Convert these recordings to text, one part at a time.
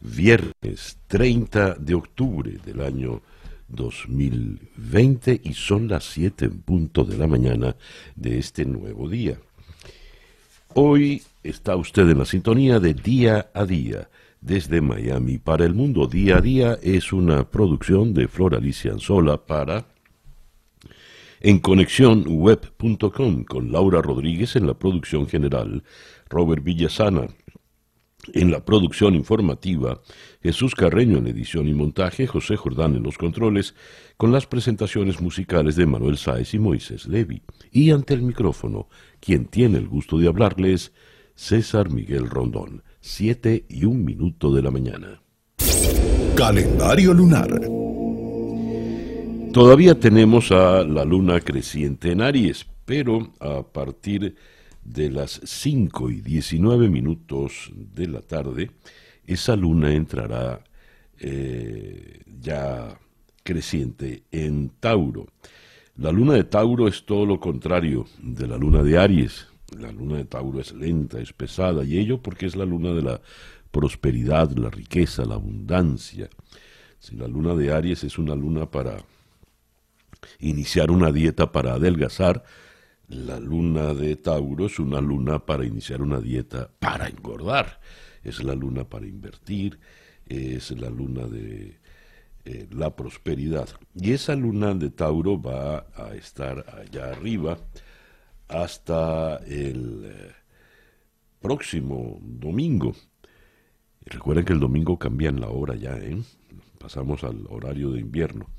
viernes 30 de octubre del año 2020 y son las 7 en punto de la mañana de este nuevo día. Hoy está usted en la sintonía de Día a Día desde Miami para el mundo. Día a Día es una producción de Flor Alicia Anzola para en conexionweb.com con Laura Rodríguez en la producción general, Robert Villasana en la producción informativa, Jesús Carreño en edición y montaje, José Jordán en los controles, con las presentaciones musicales de Manuel Sáez y Moisés Levi. Y ante el micrófono, quien tiene el gusto de hablarles, César Miguel Rondón, siete y un minuto de la mañana. Calendario lunar. Todavía tenemos a la luna creciente en Aries, pero a partir de las 5 y 19 minutos de la tarde, esa luna entrará eh, ya creciente en Tauro. La luna de Tauro es todo lo contrario de la luna de Aries. La luna de Tauro es lenta, es pesada, y ello porque es la luna de la prosperidad, la riqueza, la abundancia. Si la luna de Aries es una luna para iniciar una dieta para adelgazar, la luna de Tauro es una luna para iniciar una dieta para engordar. Es la luna para invertir, es la luna de eh, la prosperidad. Y esa luna de Tauro va a estar allá arriba hasta el eh, próximo domingo. recuerden que el domingo cambian la hora ya, ¿eh? pasamos al horario de invierno.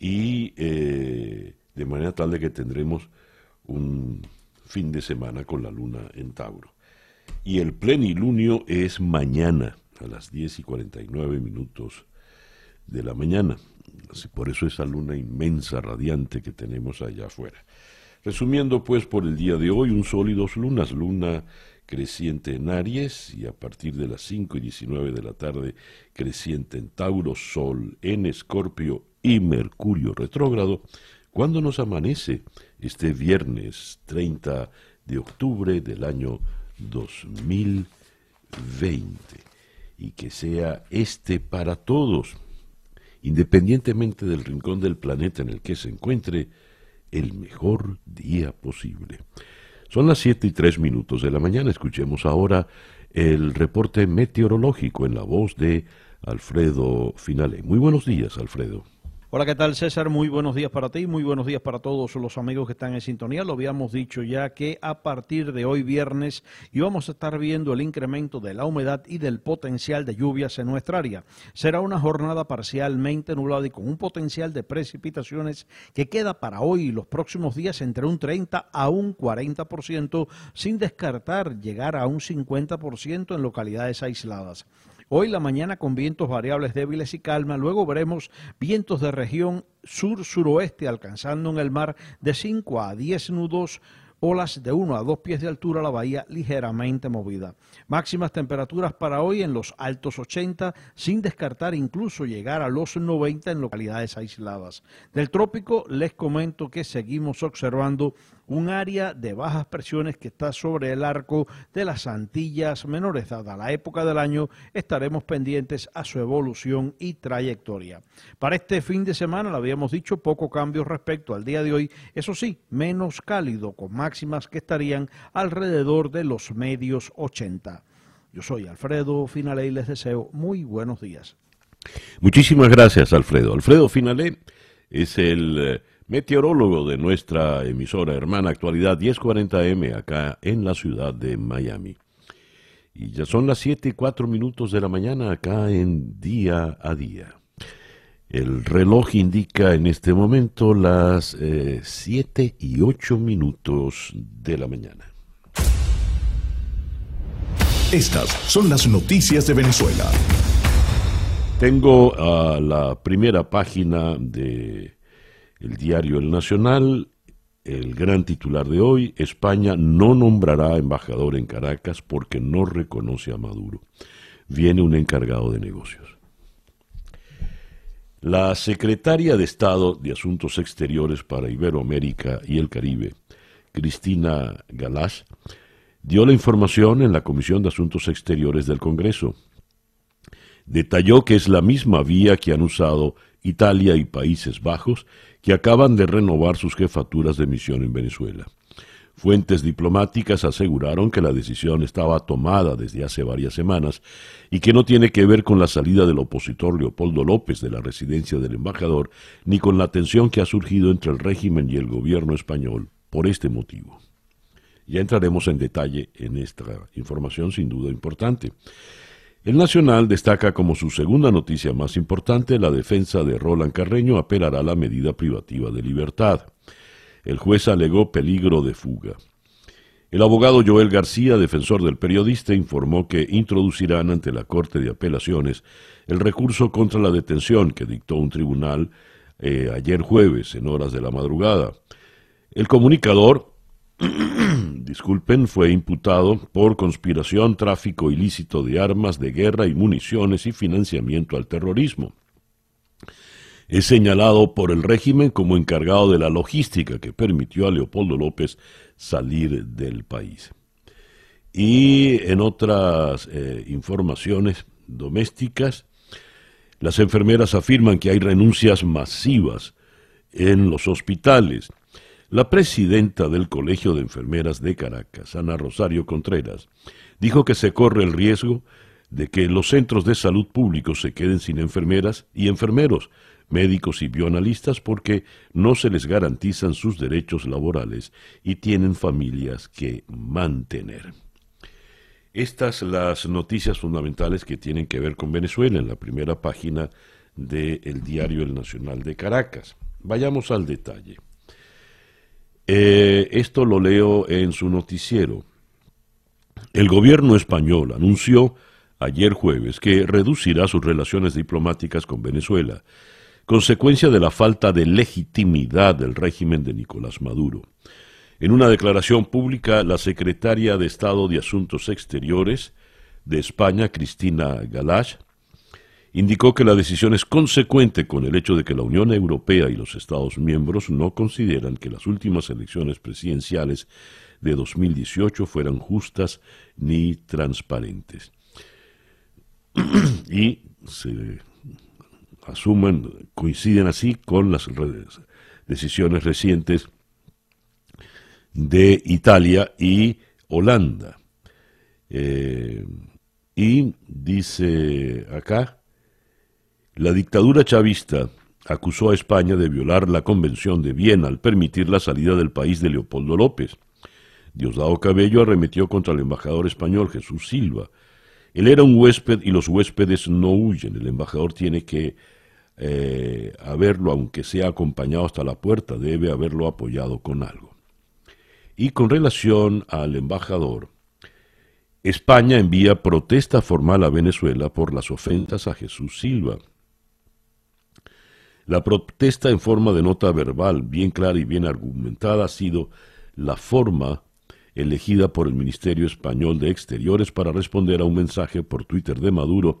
Y de manera tal de que tendremos un fin de semana con la luna en Tauro. Y el plenilunio es mañana, a las 10 y 49 minutos de la mañana. Así por eso esa luna inmensa, radiante que tenemos allá afuera. Resumiendo pues por el día de hoy, un sol y dos lunas, luna creciente en Aries y a partir de las 5 y 19 de la tarde creciente en Tauro, sol en Escorpio y Mercurio retrógrado, cuando nos amanece este viernes 30 de octubre del año 2020 y que sea este para todos, independientemente del rincón del planeta en el que se encuentre, el mejor día posible. Son las 7 y 3 minutos de la mañana. Escuchemos ahora el reporte meteorológico en la voz de Alfredo Finale. Muy buenos días, Alfredo. Hola, ¿qué tal César? Muy buenos días para ti, muy buenos días para todos los amigos que están en sintonía. Lo habíamos dicho ya que a partir de hoy viernes íbamos a estar viendo el incremento de la humedad y del potencial de lluvias en nuestra área. Será una jornada parcialmente nublada y con un potencial de precipitaciones que queda para hoy y los próximos días entre un 30 a un 40%, sin descartar llegar a un 50% en localidades aisladas. Hoy la mañana con vientos variables débiles y calma, luego veremos vientos de región sur-suroeste alcanzando en el mar de 5 a 10 nudos olas de 1 a 2 pies de altura, la bahía ligeramente movida. Máximas temperaturas para hoy en los altos 80, sin descartar incluso llegar a los 90 en localidades aisladas. Del trópico les comento que seguimos observando un área de bajas presiones que está sobre el arco de las Antillas menores. Dada la época del año, estaremos pendientes a su evolución y trayectoria. Para este fin de semana, lo habíamos dicho, poco cambio respecto al día de hoy, eso sí, menos cálido, con máximas que estarían alrededor de los medios 80. Yo soy Alfredo Finale y les deseo muy buenos días. Muchísimas gracias, Alfredo. Alfredo Finale es el eh, meteorólogo de nuestra emisora hermana Actualidad 1040M acá en la ciudad de Miami. Y ya son las 7 y 4 minutos de la mañana acá en día a día. El reloj indica en este momento las 7 eh, y 8 minutos de la mañana. Estas son las noticias de Venezuela. Tengo a la primera página de el diario El Nacional, el gran titular de hoy, España no nombrará embajador en Caracas porque no reconoce a Maduro. Viene un encargado de negocios. La secretaria de Estado de Asuntos Exteriores para Iberoamérica y el Caribe, Cristina Galash, dio la información en la Comisión de Asuntos Exteriores del Congreso detalló que es la misma vía que han usado Italia y Países Bajos, que acaban de renovar sus jefaturas de misión en Venezuela. Fuentes diplomáticas aseguraron que la decisión estaba tomada desde hace varias semanas y que no tiene que ver con la salida del opositor Leopoldo López de la residencia del embajador, ni con la tensión que ha surgido entre el régimen y el gobierno español por este motivo. Ya entraremos en detalle en esta información sin duda importante. El Nacional destaca como su segunda noticia más importante la defensa de Roland Carreño apelará la medida privativa de libertad. El juez alegó peligro de fuga. El abogado Joel García, defensor del periodista, informó que introducirán ante la Corte de Apelaciones el recurso contra la detención que dictó un tribunal eh, ayer jueves en horas de la madrugada. El comunicador disculpen, fue imputado por conspiración, tráfico ilícito de armas de guerra y municiones y financiamiento al terrorismo. Es señalado por el régimen como encargado de la logística que permitió a Leopoldo López salir del país. Y en otras eh, informaciones domésticas, las enfermeras afirman que hay renuncias masivas en los hospitales la presidenta del Colegio de Enfermeras de Caracas, Ana Rosario Contreras, dijo que se corre el riesgo de que los centros de salud públicos se queden sin enfermeras y enfermeros, médicos y bioanalistas porque no se les garantizan sus derechos laborales y tienen familias que mantener. Estas las noticias fundamentales que tienen que ver con Venezuela en la primera página del diario El Nacional de Caracas. Vayamos al detalle. Eh, esto lo leo en su noticiero. El gobierno español anunció ayer jueves que reducirá sus relaciones diplomáticas con Venezuela, consecuencia de la falta de legitimidad del régimen de Nicolás Maduro. En una declaración pública, la secretaria de Estado de Asuntos Exteriores de España, Cristina Galash, indicó que la decisión es consecuente con el hecho de que la Unión Europea y los Estados miembros no consideran que las últimas elecciones presidenciales de 2018 fueran justas ni transparentes. y se asumen, coinciden así con las decisiones recientes de Italia y Holanda. Eh, y dice acá, la dictadura chavista acusó a España de violar la Convención de Viena al permitir la salida del país de Leopoldo López. Diosdado Cabello arremetió contra el embajador español Jesús Silva. Él era un huésped y los huéspedes no huyen. El embajador tiene que eh, haberlo, aunque sea acompañado hasta la puerta, debe haberlo apoyado con algo. Y con relación al embajador, España envía protesta formal a Venezuela por las ofensas a Jesús Silva. La protesta en forma de nota verbal, bien clara y bien argumentada, ha sido la forma elegida por el Ministerio Español de Exteriores para responder a un mensaje por Twitter de Maduro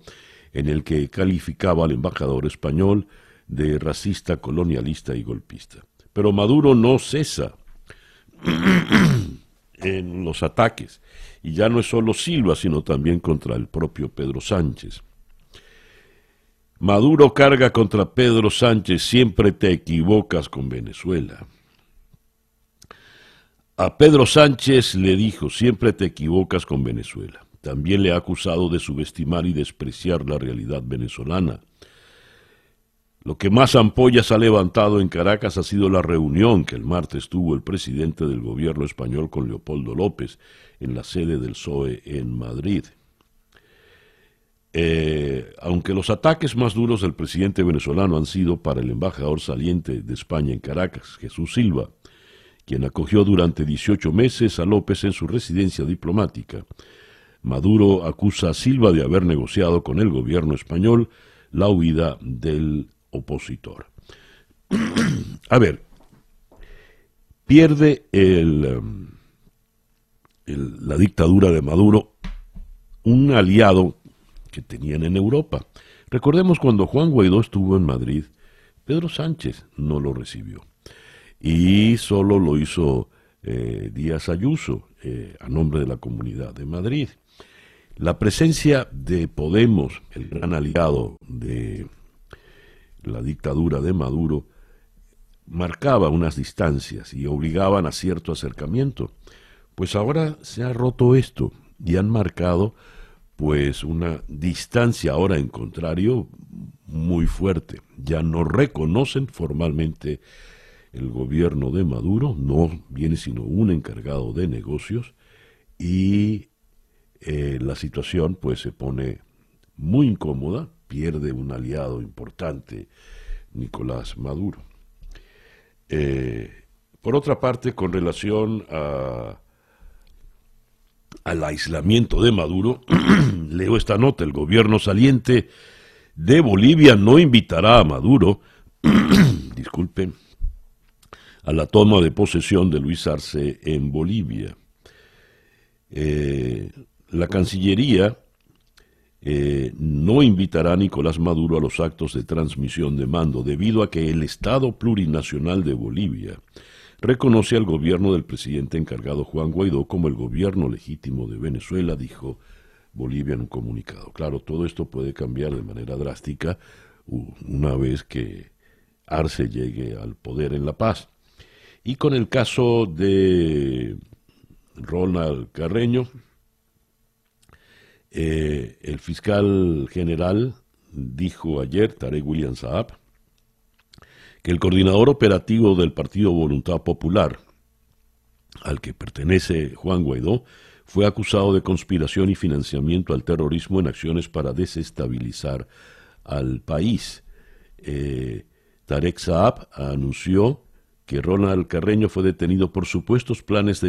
en el que calificaba al embajador español de racista, colonialista y golpista. Pero Maduro no cesa en los ataques, y ya no es solo Silva, sino también contra el propio Pedro Sánchez. Maduro carga contra Pedro Sánchez, siempre te equivocas con Venezuela. A Pedro Sánchez le dijo, siempre te equivocas con Venezuela. También le ha acusado de subestimar y despreciar la realidad venezolana. Lo que más ampollas ha levantado en Caracas ha sido la reunión que el martes tuvo el presidente del gobierno español con Leopoldo López en la sede del PSOE en Madrid. Eh, aunque los ataques más duros del presidente venezolano han sido para el embajador saliente de España en Caracas, Jesús Silva, quien acogió durante 18 meses a López en su residencia diplomática. Maduro acusa a Silva de haber negociado con el gobierno español la huida del opositor. A ver, pierde um, el, la dictadura de Maduro un aliado que tenían en Europa. Recordemos cuando Juan Guaidó estuvo en Madrid, Pedro Sánchez no lo recibió y solo lo hizo eh, Díaz Ayuso eh, a nombre de la Comunidad de Madrid. La presencia de Podemos, el gran aliado de la dictadura de Maduro, marcaba unas distancias y obligaban a cierto acercamiento. Pues ahora se ha roto esto y han marcado pues una distancia ahora en contrario muy fuerte. Ya no reconocen formalmente el gobierno de Maduro, no viene sino un encargado de negocios y eh, la situación pues se pone muy incómoda, pierde un aliado importante, Nicolás Maduro. Eh, por otra parte, con relación a, al aislamiento de Maduro, leo esta nota, el gobierno saliente de Bolivia no invitará a Maduro, disculpen, a la toma de posesión de Luis Arce en Bolivia. Eh, la Cancillería eh, no invitará a Nicolás Maduro a los actos de transmisión de mando debido a que el Estado plurinacional de Bolivia reconoce al gobierno del presidente encargado Juan Guaidó como el gobierno legítimo de Venezuela, dijo Bolivia en un comunicado. Claro, todo esto puede cambiar de manera drástica una vez que Arce llegue al poder en La Paz. Y con el caso de Ronald Carreño, eh, el fiscal general dijo ayer, Tarek William Saab, que el coordinador operativo del Partido Voluntad Popular, al que pertenece Juan Guaidó, fue acusado de conspiración y financiamiento al terrorismo en acciones para desestabilizar al país. Eh, Tarek Saab anunció que Ronald Carreño fue detenido por supuestos planes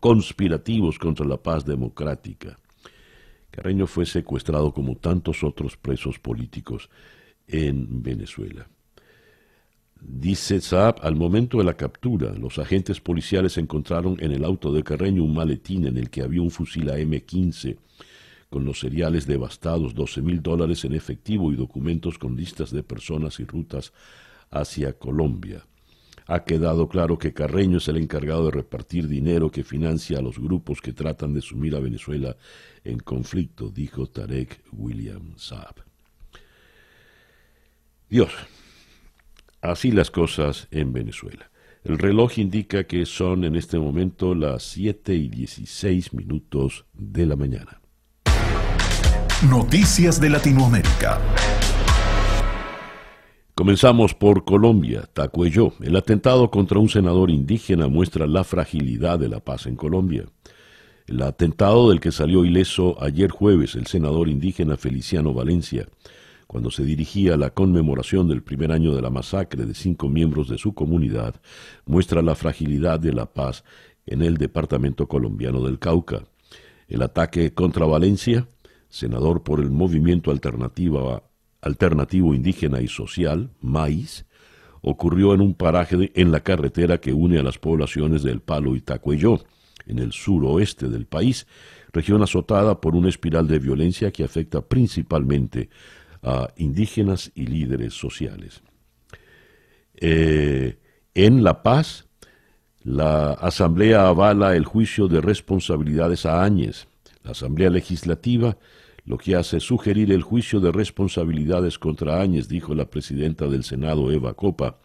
conspirativos contra la paz democrática. Carreño fue secuestrado como tantos otros presos políticos en Venezuela. Dice Saab, al momento de la captura, los agentes policiales encontraron en el auto de Carreño un maletín en el que había un fusil AM-15 con los seriales devastados, 12 mil dólares en efectivo y documentos con listas de personas y rutas hacia Colombia. Ha quedado claro que Carreño es el encargado de repartir dinero que financia a los grupos que tratan de sumir a Venezuela en conflicto, dijo Tarek William Saab. Dios, así las cosas en Venezuela. El reloj indica que son en este momento las 7 y 16 minutos de la mañana. Noticias de Latinoamérica. Comenzamos por Colombia, Tacuello. El atentado contra un senador indígena muestra la fragilidad de la paz en Colombia. El atentado del que salió ileso ayer jueves el senador indígena Feliciano Valencia, cuando se dirigía a la conmemoración del primer año de la masacre de cinco miembros de su comunidad, muestra la fragilidad de la paz en el departamento colombiano del Cauca. El ataque contra Valencia, senador por el movimiento alternativo indígena y social, MAIS, ocurrió en un paraje en la carretera que une a las poblaciones del Palo y Tacuelló, en el suroeste del país, región azotada por una espiral de violencia que afecta principalmente a indígenas y líderes sociales. Eh, en La Paz, la Asamblea avala el juicio de responsabilidades a Áñez. La Asamblea Legislativa lo que hace sugerir el juicio de responsabilidades contra Áñez, dijo la presidenta del Senado, Eva Copa,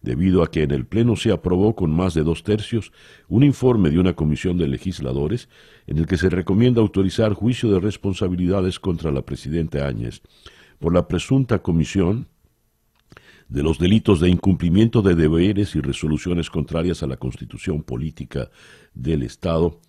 debido a que en el Pleno se aprobó con más de dos tercios un informe de una comisión de legisladores en el que se recomienda autorizar juicio de responsabilidades contra la presidenta Áñez por la presunta comisión de los delitos de incumplimiento de deberes y resoluciones contrarias a la constitución política del Estado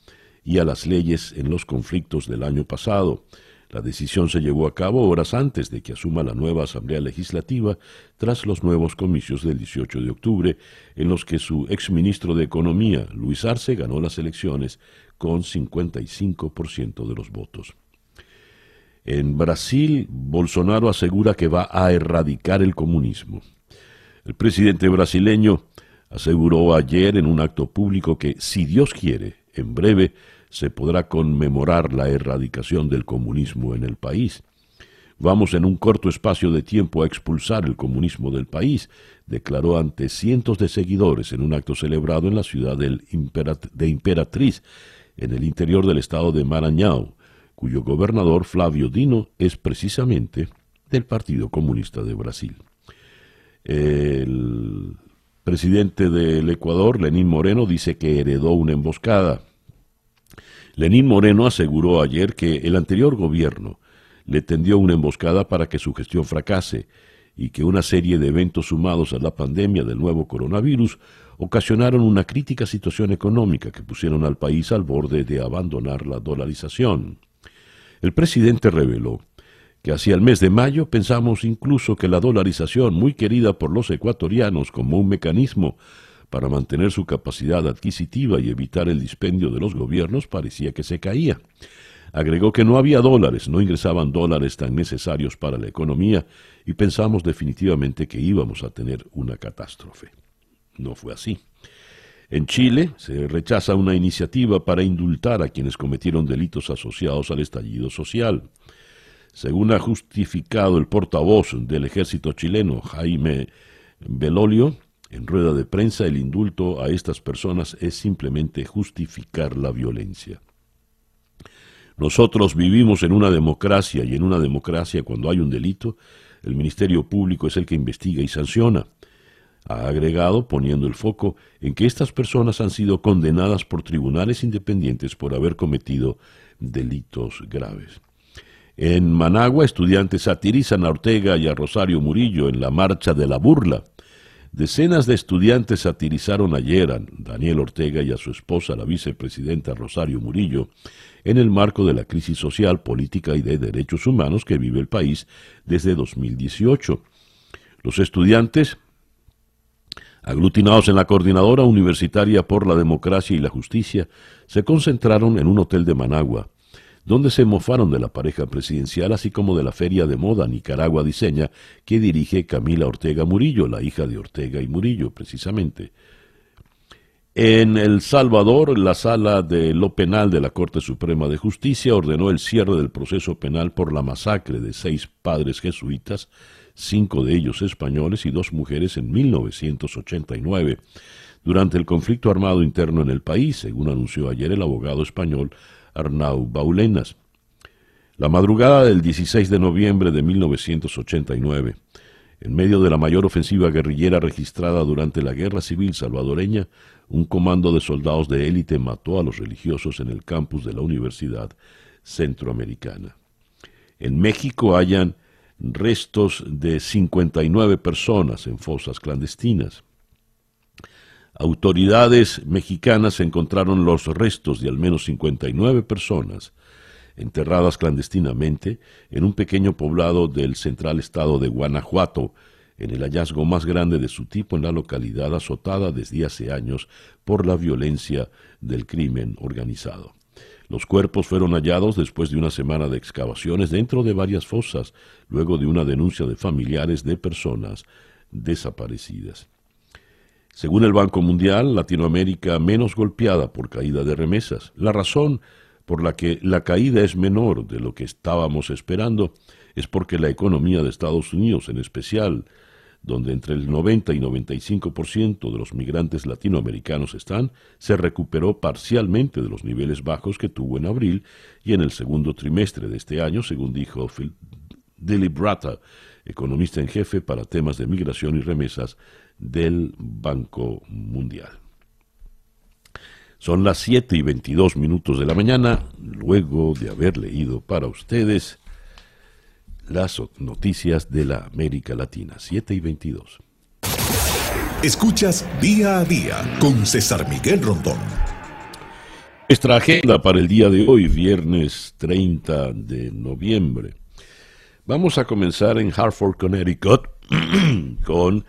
y a las leyes en los conflictos del año pasado. La decisión se llevó a cabo horas antes de que asuma la nueva Asamblea Legislativa tras los nuevos comicios del 18 de octubre, en los que su exministro de Economía, Luis Arce, ganó las elecciones con 55% de los votos. En Brasil, Bolsonaro asegura que va a erradicar el comunismo. El presidente brasileño aseguró ayer en un acto público que, si Dios quiere, en breve se podrá conmemorar la erradicación del comunismo en el país. Vamos en un corto espacio de tiempo a expulsar el comunismo del país, declaró ante cientos de seguidores en un acto celebrado en la ciudad de Imperatriz, en el interior del estado de Maranhão, cuyo gobernador Flavio Dino es precisamente del Partido Comunista de Brasil. El presidente del Ecuador, Lenín Moreno, dice que heredó una emboscada. Lenín Moreno aseguró ayer que el anterior gobierno le tendió una emboscada para que su gestión fracase y que una serie de eventos sumados a la pandemia del nuevo coronavirus ocasionaron una crítica situación económica que pusieron al país al borde de abandonar la dolarización. El presidente reveló que hacia el mes de mayo pensamos incluso que la dolarización, muy querida por los ecuatorianos como un mecanismo para mantener su capacidad adquisitiva y evitar el dispendio de los gobiernos, parecía que se caía. Agregó que no había dólares, no ingresaban dólares tan necesarios para la economía y pensamos definitivamente que íbamos a tener una catástrofe. No fue así. En Chile se rechaza una iniciativa para indultar a quienes cometieron delitos asociados al estallido social. Según ha justificado el portavoz del ejército chileno, Jaime Belolio, en rueda de prensa el indulto a estas personas es simplemente justificar la violencia. Nosotros vivimos en una democracia y en una democracia cuando hay un delito, el Ministerio Público es el que investiga y sanciona. Ha agregado poniendo el foco en que estas personas han sido condenadas por tribunales independientes por haber cometido delitos graves. En Managua, estudiantes satirizan a Ortega y a Rosario Murillo en la Marcha de la Burla. Decenas de estudiantes satirizaron ayer a Daniel Ortega y a su esposa, la vicepresidenta Rosario Murillo, en el marco de la crisis social, política y de derechos humanos que vive el país desde 2018. Los estudiantes, aglutinados en la Coordinadora Universitaria por la Democracia y la Justicia, se concentraron en un hotel de Managua, donde se mofaron de la pareja presidencial, así como de la feria de moda Nicaragua Diseña, que dirige Camila Ortega Murillo, la hija de Ortega y Murillo, precisamente. En El Salvador, la sala de lo penal de la Corte Suprema de Justicia ordenó el cierre del proceso penal por la masacre de seis padres jesuitas, cinco de ellos españoles y dos mujeres en 1989, durante el conflicto armado interno en el país, según anunció ayer el abogado español Arnau Baulenas. La madrugada del 16 de noviembre de 1989, en medio de la mayor ofensiva guerrillera registrada durante la Guerra Civil salvadoreña, un comando de soldados de élite mató a los religiosos en el campus de la Universidad Centroamericana. En México hayan restos de 59 personas en fosas clandestinas. Autoridades mexicanas encontraron los restos de al menos 59 personas enterradas clandestinamente en un pequeño poblado del central estado de Guanajuato, en el hallazgo más grande de su tipo en la localidad azotada desde hace años por la violencia del crimen organizado. Los cuerpos fueron hallados después de una semana de excavaciones dentro de varias fosas, luego de una denuncia de familiares de personas desaparecidas. Según el Banco Mundial, Latinoamérica menos golpeada por caída de remesas. La razón por la que la caída es menor de lo que estábamos esperando es porque la economía de Estados Unidos, en especial donde entre el 90 y 95% de los migrantes latinoamericanos están, se recuperó parcialmente de los niveles bajos que tuvo en abril y en el segundo trimestre de este año, según dijo Phil Brata, economista en jefe para temas de migración y remesas del Banco Mundial. Son las 7 y 22 minutos de la mañana, luego de haber leído para ustedes las noticias de la América Latina. 7 y 22. Escuchas día a día con César Miguel Rondón. Nuestra agenda para el día de hoy, viernes 30 de noviembre. Vamos a comenzar en Hartford, Connecticut, con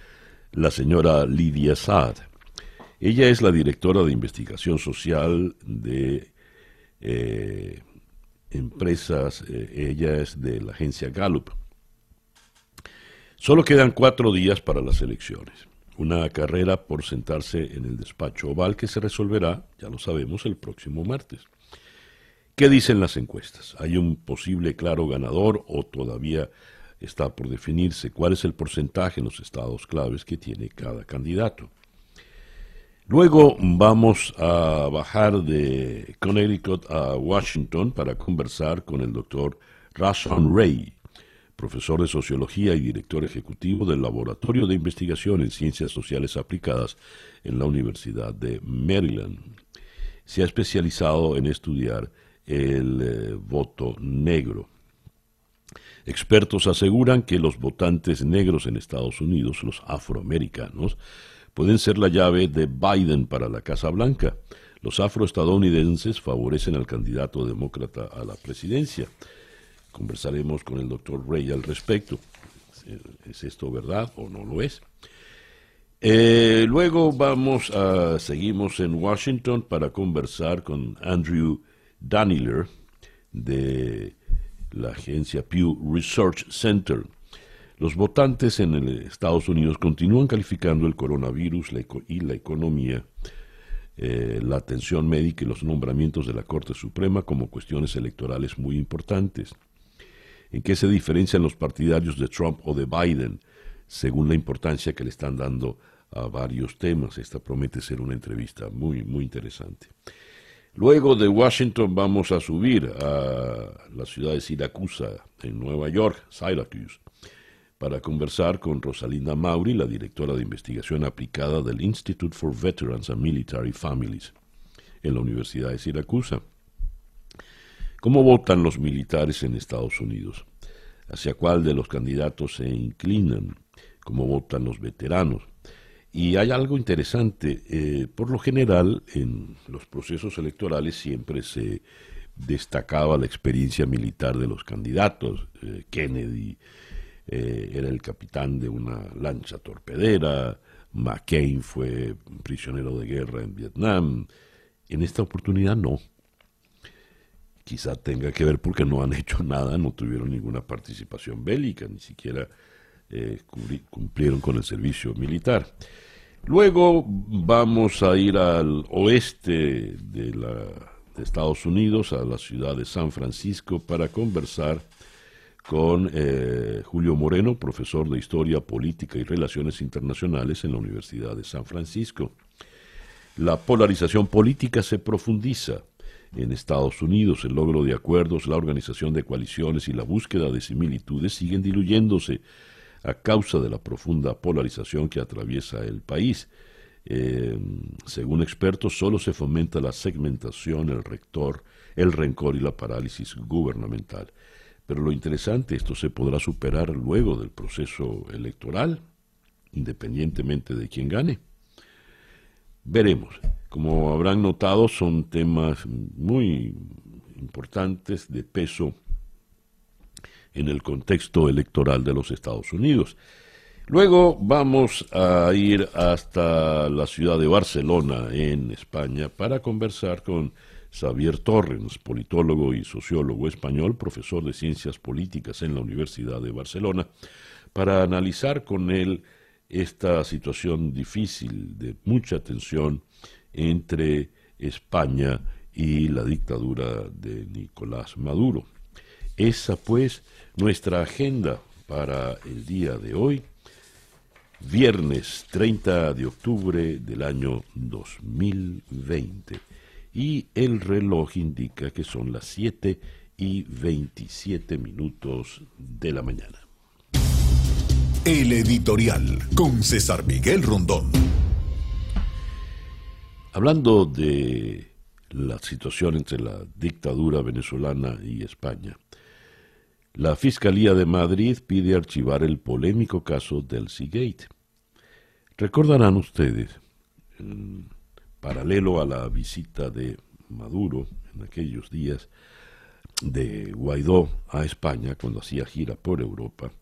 la señora Lidia Saad. Ella es la directora de investigación social de eh, empresas, eh, ella es de la agencia Gallup. Solo quedan cuatro días para las elecciones. Una carrera por sentarse en el despacho oval que se resolverá, ya lo sabemos, el próximo martes. ¿Qué dicen las encuestas? ¿Hay un posible claro ganador o todavía está por definirse cuál es el porcentaje en los estados claves que tiene cada candidato? Luego vamos a bajar de Connecticut a Washington para conversar con el doctor Rashon Ray, profesor de sociología y director ejecutivo del Laboratorio de Investigación en Ciencias Sociales Aplicadas en la Universidad de Maryland. Se ha especializado en estudiar el eh, voto negro. Expertos aseguran que los votantes negros en Estados Unidos, los afroamericanos, pueden ser la llave de Biden para la Casa Blanca. Los afroestadounidenses favorecen al candidato demócrata a la presidencia. Conversaremos con el doctor Rey al respecto. ¿Es esto verdad o no lo es? Eh, luego vamos a, seguimos en Washington para conversar con Andrew Daniller de la agencia Pew Research Center. Los votantes en Estados Unidos continúan calificando el coronavirus y la economía, eh, la atención médica y los nombramientos de la Corte Suprema como cuestiones electorales muy importantes. ¿En qué se diferencian los partidarios de Trump o de Biden? Según la importancia que le están dando a varios temas. Esta promete ser una entrevista muy, muy interesante. Luego de Washington vamos a subir a la ciudad de Siracusa, en Nueva York, Syracuse, para conversar con Rosalinda Mauri, la directora de investigación aplicada del Institute for Veterans and Military Families, en la Universidad de Siracusa. ¿Cómo votan los militares en Estados Unidos? ¿Hacia cuál de los candidatos se inclinan? ¿Cómo votan los veteranos? Y hay algo interesante, eh, por lo general en los procesos electorales siempre se destacaba la experiencia militar de los candidatos. Eh, Kennedy eh, era el capitán de una lancha torpedera, McCain fue prisionero de guerra en Vietnam. En esta oportunidad no. Quizá tenga que ver porque no han hecho nada, no tuvieron ninguna participación bélica, ni siquiera cumplieron con el servicio militar. Luego vamos a ir al oeste de, Estados Unidos, a la ciudad de San Francisco, para conversar con eh, Julio Moreno, profesor de Historia Política y Relaciones Internacionales en la Universidad de San Francisco. La polarización política se profundiza en Estados Unidos. El logro de acuerdos, la organización de coaliciones y la búsqueda de similitudes siguen diluyéndose a causa de la profunda polarización que atraviesa el país. Eh, según expertos, solo se fomenta la segmentación, el rector, el rencor y la parálisis gubernamental. Pero lo interesante, esto se podrá superar luego del proceso electoral, independientemente de quién gane. Veremos. Como habrán notado, son temas muy importantes de peso en el contexto electoral de los Estados Unidos. Luego vamos a ir hasta la ciudad de Barcelona, en España, para conversar con Xavier Torrens, politólogo y sociólogo español, profesor de ciencias políticas en la Universidad de Barcelona, para analizar con él esta situación difícil de mucha tensión entre España y la dictadura de Nicolás Maduro. Esa pues nuestra agenda para el día de hoy, viernes 30 de octubre del año 2020. Y el reloj indica que son las 7 y 27 minutos de la mañana. El editorial con César Miguel Rondón. Hablando de la situación entre la dictadura venezolana y España, la Fiscalía de Madrid pide archivar el polémico caso del Seagate. Recordarán ustedes, en paralelo a la visita de Maduro en aquellos días de Guaidó a España cuando hacía gira por Europa,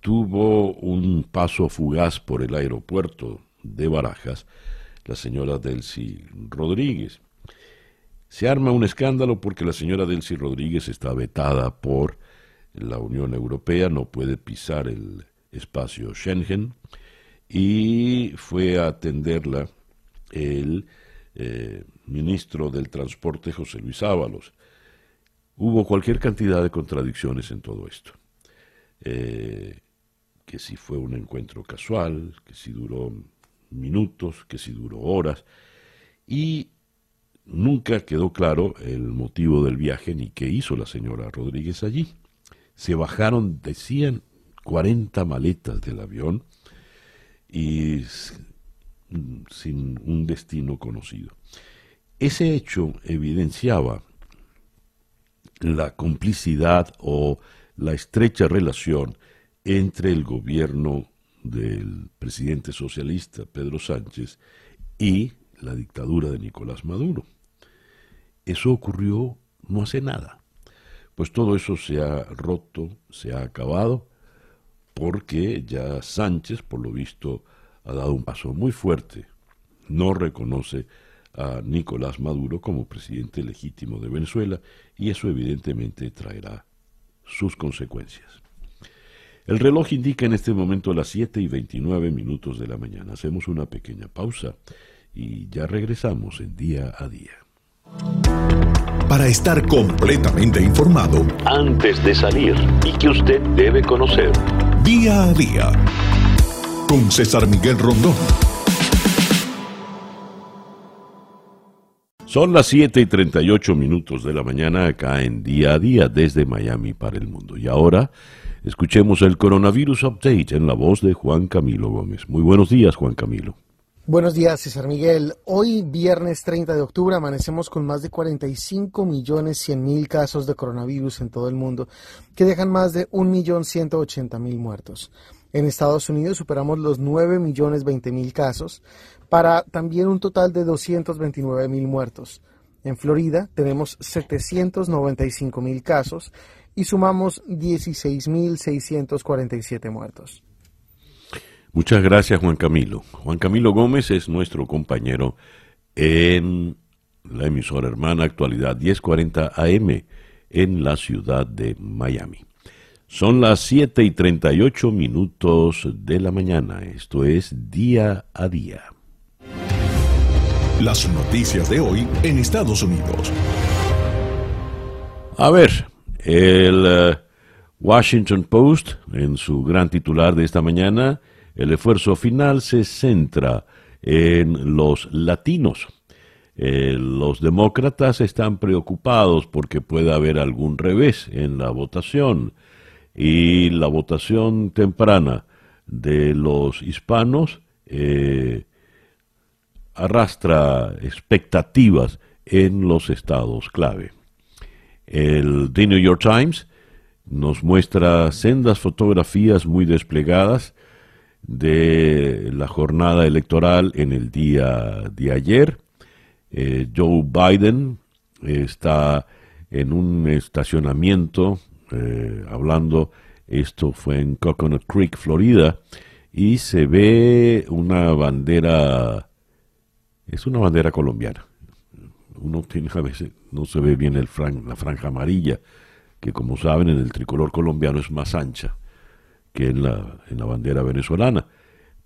tuvo un paso fugaz por el aeropuerto de Barajas la señora Delcy Rodríguez. Se arma un escándalo porque la señora Delcy Rodríguez está vetada por la Unión Europea, no puede pisar el espacio Schengen y fue a atenderla el eh, ministro del Transporte José Luis Ábalos. Hubo cualquier cantidad de contradicciones en todo esto. Eh, que si fue un encuentro casual, que si duró minutos, que si duró horas, y nunca quedó claro el motivo del viaje ni qué hizo la señora Rodríguez allí. Se bajaron, decían, 40 maletas del avión y sin un destino conocido. Ese hecho evidenciaba la complicidad o la estrecha relación entre el gobierno del presidente socialista Pedro Sánchez y la dictadura de Nicolás Maduro. Eso ocurrió no hace nada. Pues todo eso se ha roto, se ha acabado, porque ya Sánchez, por lo visto, ha dado un paso muy fuerte. No reconoce a Nicolás Maduro como presidente legítimo de Venezuela y eso evidentemente traerá sus consecuencias. El reloj indica en este momento las 7 y 29 minutos de la mañana. Hacemos una pequeña pausa y ya regresamos en día a día. Para estar completamente informado, antes de salir y que usted debe conocer, día a día, con César Miguel Rondón. Son las 7 y 38 minutos de la mañana acá en día a día desde Miami para el mundo. Y ahora escuchemos el coronavirus update en la voz de Juan Camilo Gómez. Muy buenos días, Juan Camilo. Buenos días, César Miguel. Hoy, viernes 30 de octubre, amanecemos con más de 45 millones 100 mil casos de coronavirus en todo el mundo, que dejan más de 1 millón 180 mil muertos. En Estados Unidos superamos los 9 millones 20 mil casos, para también un total de 229 mil muertos. En Florida tenemos 795 mil casos y sumamos 16.647 muertos. Muchas gracias, Juan Camilo. Juan Camilo Gómez es nuestro compañero en la emisora hermana Actualidad 1040 AM en la ciudad de Miami. Son las 7 y 38 minutos de la mañana. Esto es día a día. Las noticias de hoy en Estados Unidos. A ver, el eh, Washington Post, en su gran titular de esta mañana, el esfuerzo final se centra en los latinos. Eh, los demócratas están preocupados porque puede haber algún revés en la votación y la votación temprana de los hispanos eh, arrastra expectativas en los estados clave. El The New York Times nos muestra sendas fotografías muy desplegadas de la jornada electoral en el día de ayer. Eh, Joe Biden está en un estacionamiento eh, hablando, esto fue en Coconut Creek, Florida, y se ve una bandera es una bandera colombiana. Uno tiene a veces, no se ve bien el la franja amarilla, que como saben en el tricolor colombiano es más ancha que en la, en la bandera venezolana.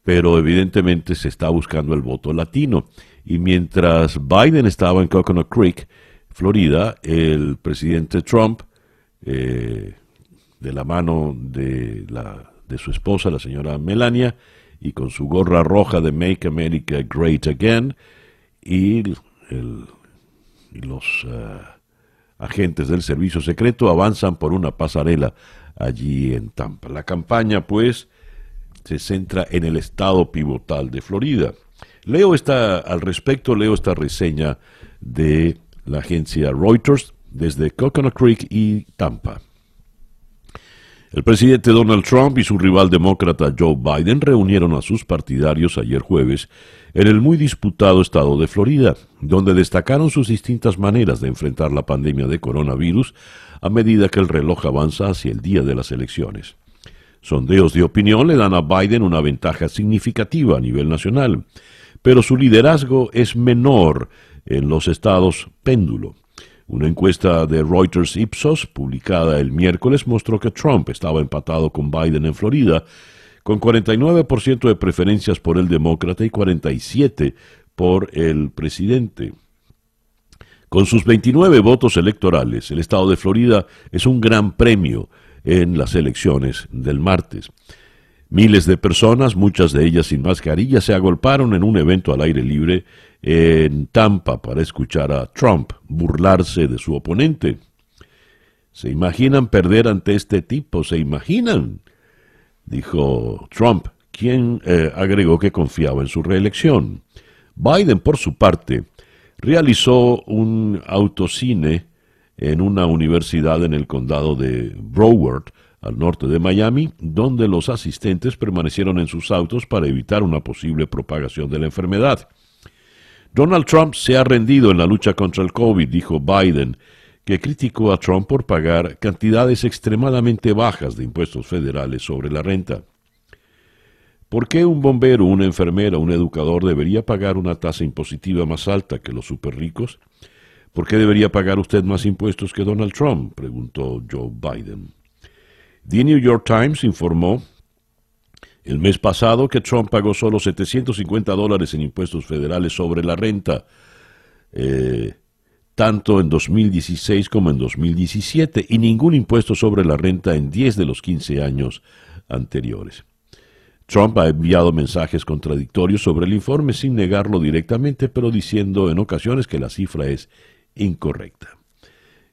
Pero evidentemente se está buscando el voto latino. Y mientras Biden estaba en Coconut Creek, Florida, el presidente Trump, eh, de la mano de, la, de su esposa, la señora Melania, y con su gorra roja de Make America Great Again y, los eh, agentes del servicio secreto avanzan por una pasarela allí en Tampa. La campaña, pues, se centra en el estado pivotal de Florida. Leo esta, al respecto, leo esta reseña de la agencia Reuters desde Coconut Creek y Tampa. El presidente Donald Trump y su rival demócrata Joe Biden reunieron a sus partidarios ayer jueves en el muy disputado estado de Florida, donde destacaron sus distintas maneras de enfrentar la pandemia de coronavirus a medida que el reloj avanza hacia el día de las elecciones. Sondeos de opinión le dan a Biden una ventaja significativa a nivel nacional, pero su liderazgo es menor en los estados péndulo. Una encuesta de Reuters Ipsos, publicada el miércoles, mostró que Trump estaba empatado con Biden en Florida, con 49% de preferencias por el demócrata y 47% por el presidente. Con sus 29 votos electorales, el estado de Florida es un gran premio en las elecciones del martes. Miles de personas, muchas de ellas sin mascarilla, se agolparon en un evento al aire libre en Tampa para escuchar a Trump burlarse de su oponente. ¿Se imaginan perder ante este tipo? ¿Se imaginan? Dijo Trump, quien eh, agregó que confiaba en su reelección. Biden, por su parte, realizó un autocine en una universidad en el condado de Broward, al norte de Miami, donde los asistentes permanecieron en sus autos para evitar una posible propagación de la enfermedad. Donald Trump se ha rendido en la lucha contra el COVID, dijo Biden, que criticó a Trump por pagar cantidades extremadamente bajas de impuestos federales sobre la renta. ¿Por qué un bombero, una enfermera, un educador debería pagar una tasa impositiva más alta que los superricos? ¿Por qué debería pagar usted más impuestos que Donald Trump? preguntó Joe Biden. The New York Times informó el mes pasado que Trump pagó solo 750 dólares en impuestos federales sobre la renta, eh, tanto en 2016 como en 2017, y ningún impuesto sobre la renta en 10 de los 15 años anteriores. Trump ha enviado mensajes contradictorios sobre el informe sin negarlo directamente, pero diciendo en ocasiones que la cifra es incorrecta.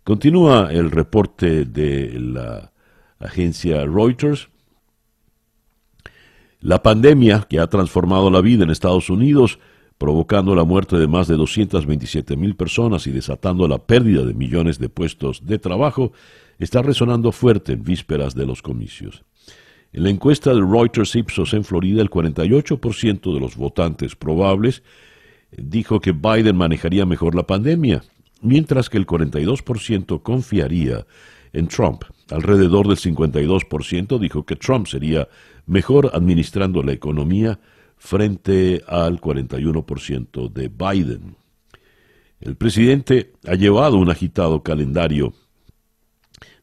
Continúa el reporte de la agencia Reuters. La pandemia que ha transformado la vida en Estados Unidos, provocando la muerte de más de 227 mil personas y desatando la pérdida de millones de puestos de trabajo, está resonando fuerte en vísperas de los comicios. En la encuesta de Reuters Ipsos en Florida, el 48% de los votantes probables dijo que Biden manejaría mejor la pandemia, mientras que el 42% confiaría en Trump. Alrededor del 52% dijo que Trump sería mejor administrando la economía frente al 41% de Biden. El presidente ha llevado un agitado calendario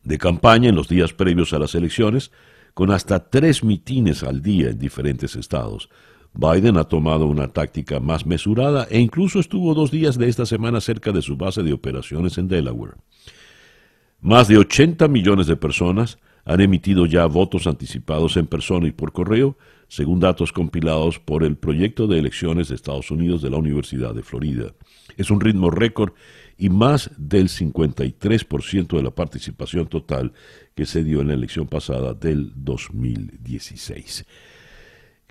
de campaña en los días previos a las elecciones, con hasta tres mitines al día en diferentes estados. Biden ha tomado una táctica más mesurada e incluso estuvo dos días de esta semana cerca de su base de operaciones en Delaware. Más de 80 millones de personas han emitido ya votos anticipados en persona y por correo, según datos compilados por el Proyecto de Elecciones de Estados Unidos de la Universidad de Florida. Es un ritmo récord y más del 53% de la participación total que se dio en la elección pasada del 2016.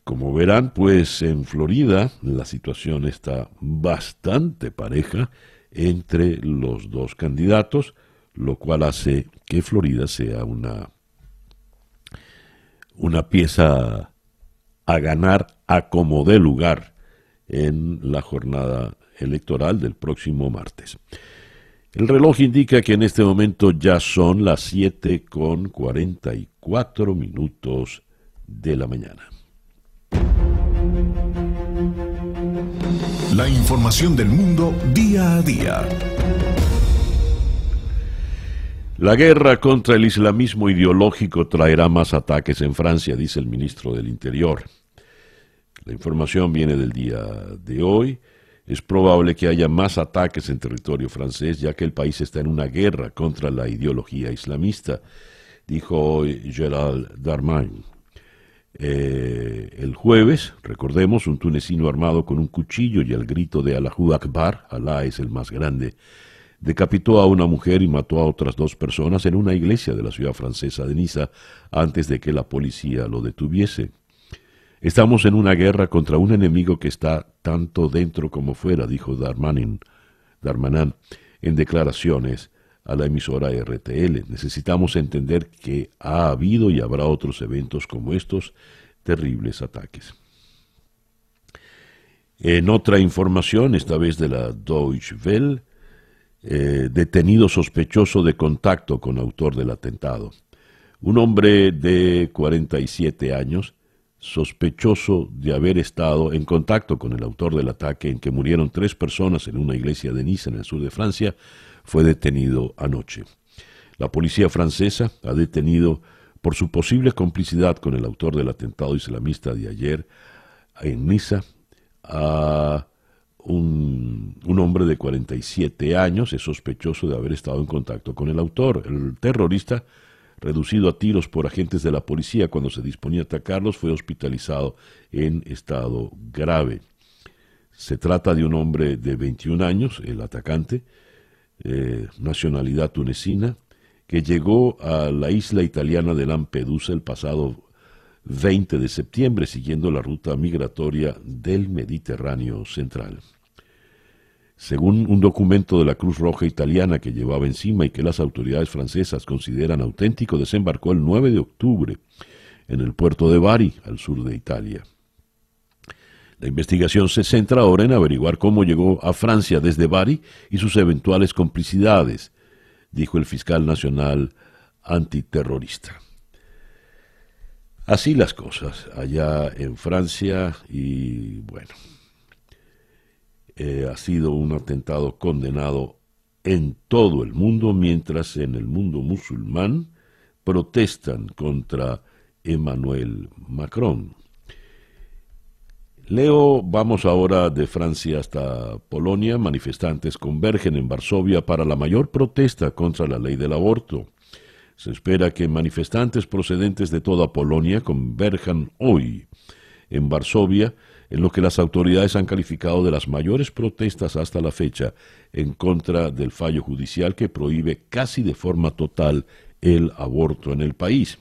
Como verán, pues en Florida la situación está bastante pareja entre los dos candidatos lo cual hace que Florida sea una, una pieza a ganar a como dé lugar en la jornada electoral del próximo martes. El reloj indica que en este momento ya son las 7 con 44 minutos de la mañana. La información del mundo día a día. La guerra contra el islamismo ideológico traerá más ataques en Francia, dice el ministro del Interior. La información viene del día de hoy. Es probable que haya más ataques en territorio francés, ya que el país está en una guerra contra la ideología islamista, dijo hoy Gerald Darmanin. Eh, el jueves, recordemos, un tunecino armado con un cuchillo y el grito de Allahu Akbar, Alá es el más grande, decapitó a una mujer y mató a otras dos personas en una iglesia de la ciudad francesa de Niza antes de que la policía lo detuviese. Estamos en una guerra contra un enemigo que está tanto dentro como fuera, dijo Darmanin, Darmanin en declaraciones a la emisora RTL. Necesitamos entender que ha habido y habrá otros eventos como estos terribles ataques. En otra información, esta vez de la Deutsche Welle, eh, detenido sospechoso de contacto con autor del atentado. Un hombre de 47 años sospechoso de haber estado en contacto con el autor del ataque en que murieron tres personas en una iglesia de Niza en el sur de Francia, fue detenido anoche. La policía francesa ha detenido por su posible complicidad con el autor del atentado islamista de ayer en Niza a un, un, hombre de 47 años, es sospechoso de haber estado en contacto con el autor. El terrorista reducido a tiros por agentes de la policía cuando se disponía a atacarlos, fue hospitalizado en estado grave. Se trata de un hombre de 21 años, el atacante, eh, nacionalidad tunecina, que llegó a la isla italiana de Lampedusa el pasado 20 de septiembre, siguiendo la ruta migratoria del Mediterráneo central. Según un documento de la Cruz Roja italiana que llevaba encima y que las autoridades francesas consideran auténtico, desembarcó el 9 de octubre en el puerto de Bari, al sur de Italia. La investigación se centra ahora en averiguar cómo llegó a Francia desde Bari y sus eventuales complicidades, dijo el fiscal nacional antiterrorista. Así las cosas allá en Francia y bueno, eh, ha sido un atentado condenado en todo el mundo, mientras en el mundo musulmán protestan contra Emmanuel Macron. Leo, vamos ahora de Francia hasta Polonia. Manifestantes convergen en Varsovia para la mayor protesta contra la ley del aborto. Se espera que manifestantes procedentes de toda Polonia converjan hoy en Varsovia en lo que las autoridades han calificado de las mayores protestas hasta la fecha en contra del fallo judicial que prohíbe casi de forma total el aborto en el país.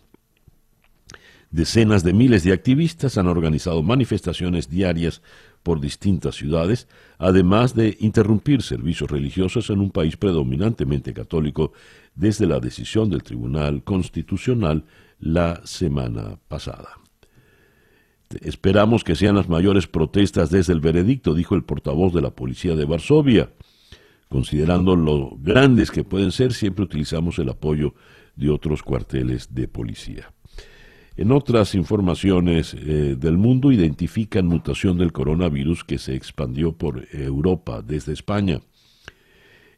Decenas de miles de activistas han organizado manifestaciones diarias por distintas ciudades, además de interrumpir servicios religiosos en un país predominantemente católico desde la decisión del Tribunal Constitucional la semana pasada. Esperamos que sean las mayores protestas desde el veredicto, dijo el portavoz de la policía de Varsovia. Considerando lo grandes que pueden ser, siempre utilizamos el apoyo de otros cuarteles de policía. En otras informaciones eh, del mundo identifican mutación del coronavirus que se expandió por Europa desde España.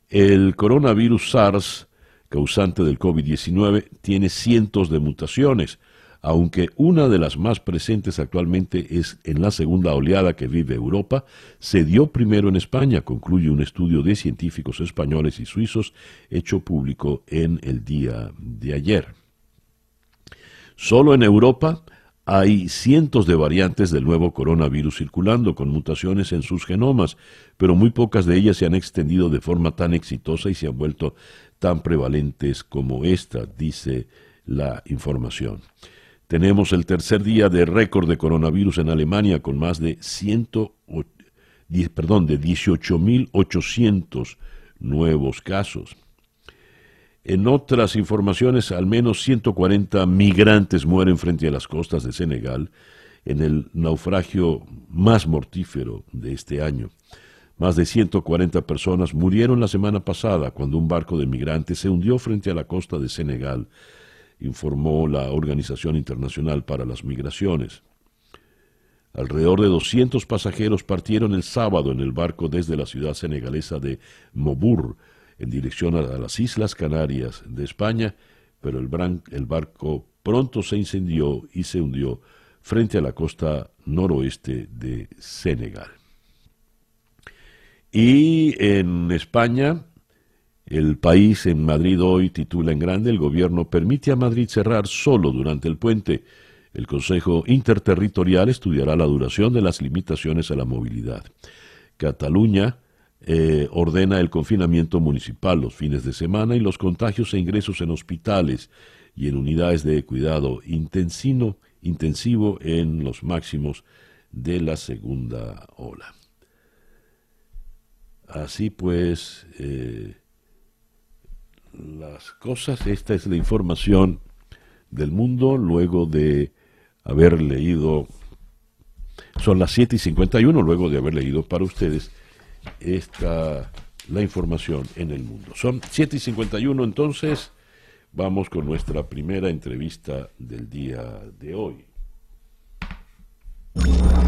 El coronavirus SARS, causante del COVID-19, tiene cientos de mutaciones aunque una de las más presentes actualmente es en la segunda oleada que vive Europa, se dio primero en España, concluye un estudio de científicos españoles y suizos hecho público en el día de ayer. Solo en Europa hay cientos de variantes del nuevo coronavirus circulando con mutaciones en sus genomas, pero muy pocas de ellas se han extendido de forma tan exitosa y se han vuelto tan prevalentes como esta, dice la información. Tenemos el tercer día de récord de coronavirus en Alemania con más de, perdón, de 18.800 nuevos casos. En otras informaciones, al menos 140 migrantes mueren frente a las costas de Senegal en el naufragio más mortífero de este año. Más de 140 personas murieron la semana pasada cuando un barco de migrantes se hundió frente a la costa de Senegal informó la Organización Internacional para las Migraciones. Alrededor de 200 pasajeros partieron el sábado en el barco desde la ciudad senegalesa de Mobur en dirección a las Islas Canarias de España, pero el, el barco pronto se incendió y se hundió frente a la costa noroeste de Senegal. Y en España, el país en Madrid hoy titula en grande El gobierno permite a Madrid cerrar solo durante el puente. El Consejo Interterritorial estudiará la duración de las limitaciones a la movilidad. Cataluña eh, ordena el confinamiento municipal los fines de semana y los contagios e ingresos en hospitales y en unidades de cuidado intensivo, intensivo en los máximos de la segunda ola. Así pues, eh, las cosas. Esta es la información del mundo luego de haber leído, son las 7 y 51, luego de haber leído para ustedes esta, la información en el mundo. Son 7 y 51, entonces vamos con nuestra primera entrevista del día de hoy.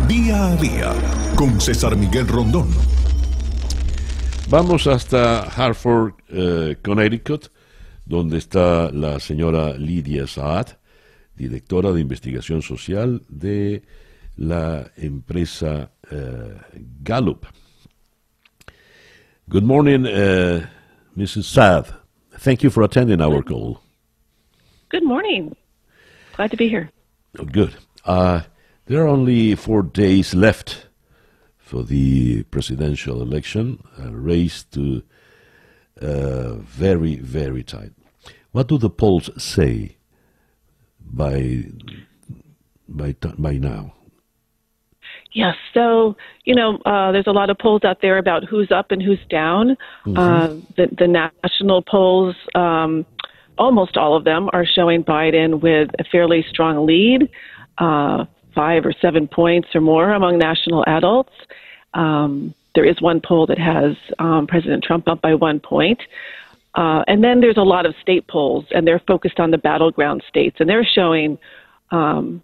Día a día con César Miguel Rondón. Vamos hasta Hartford, eh, Connecticut, donde está la señora Lidia Saad, directora de investigación social de la empresa uh, Gallup. Good morning, uh, Mrs. Saad. Thank you for attending our call. Good morning. Glad to be here. Oh, good. Uh, there are only four days left for the presidential election, a race to uh, very, very tight. What do the polls say by by by now? Yes. So, you know, uh, there's a lot of polls out there about who's up and who's down. Mm-hmm. Uh, the, the national polls, um, almost all of them are showing Biden with a fairly strong lead, uh, five or seven points or more among national adults. Um, there is one poll that has um, President Trump up by one point. Uh, and then there's a lot of state polls, and they're focused on the battleground states, and they're showing um,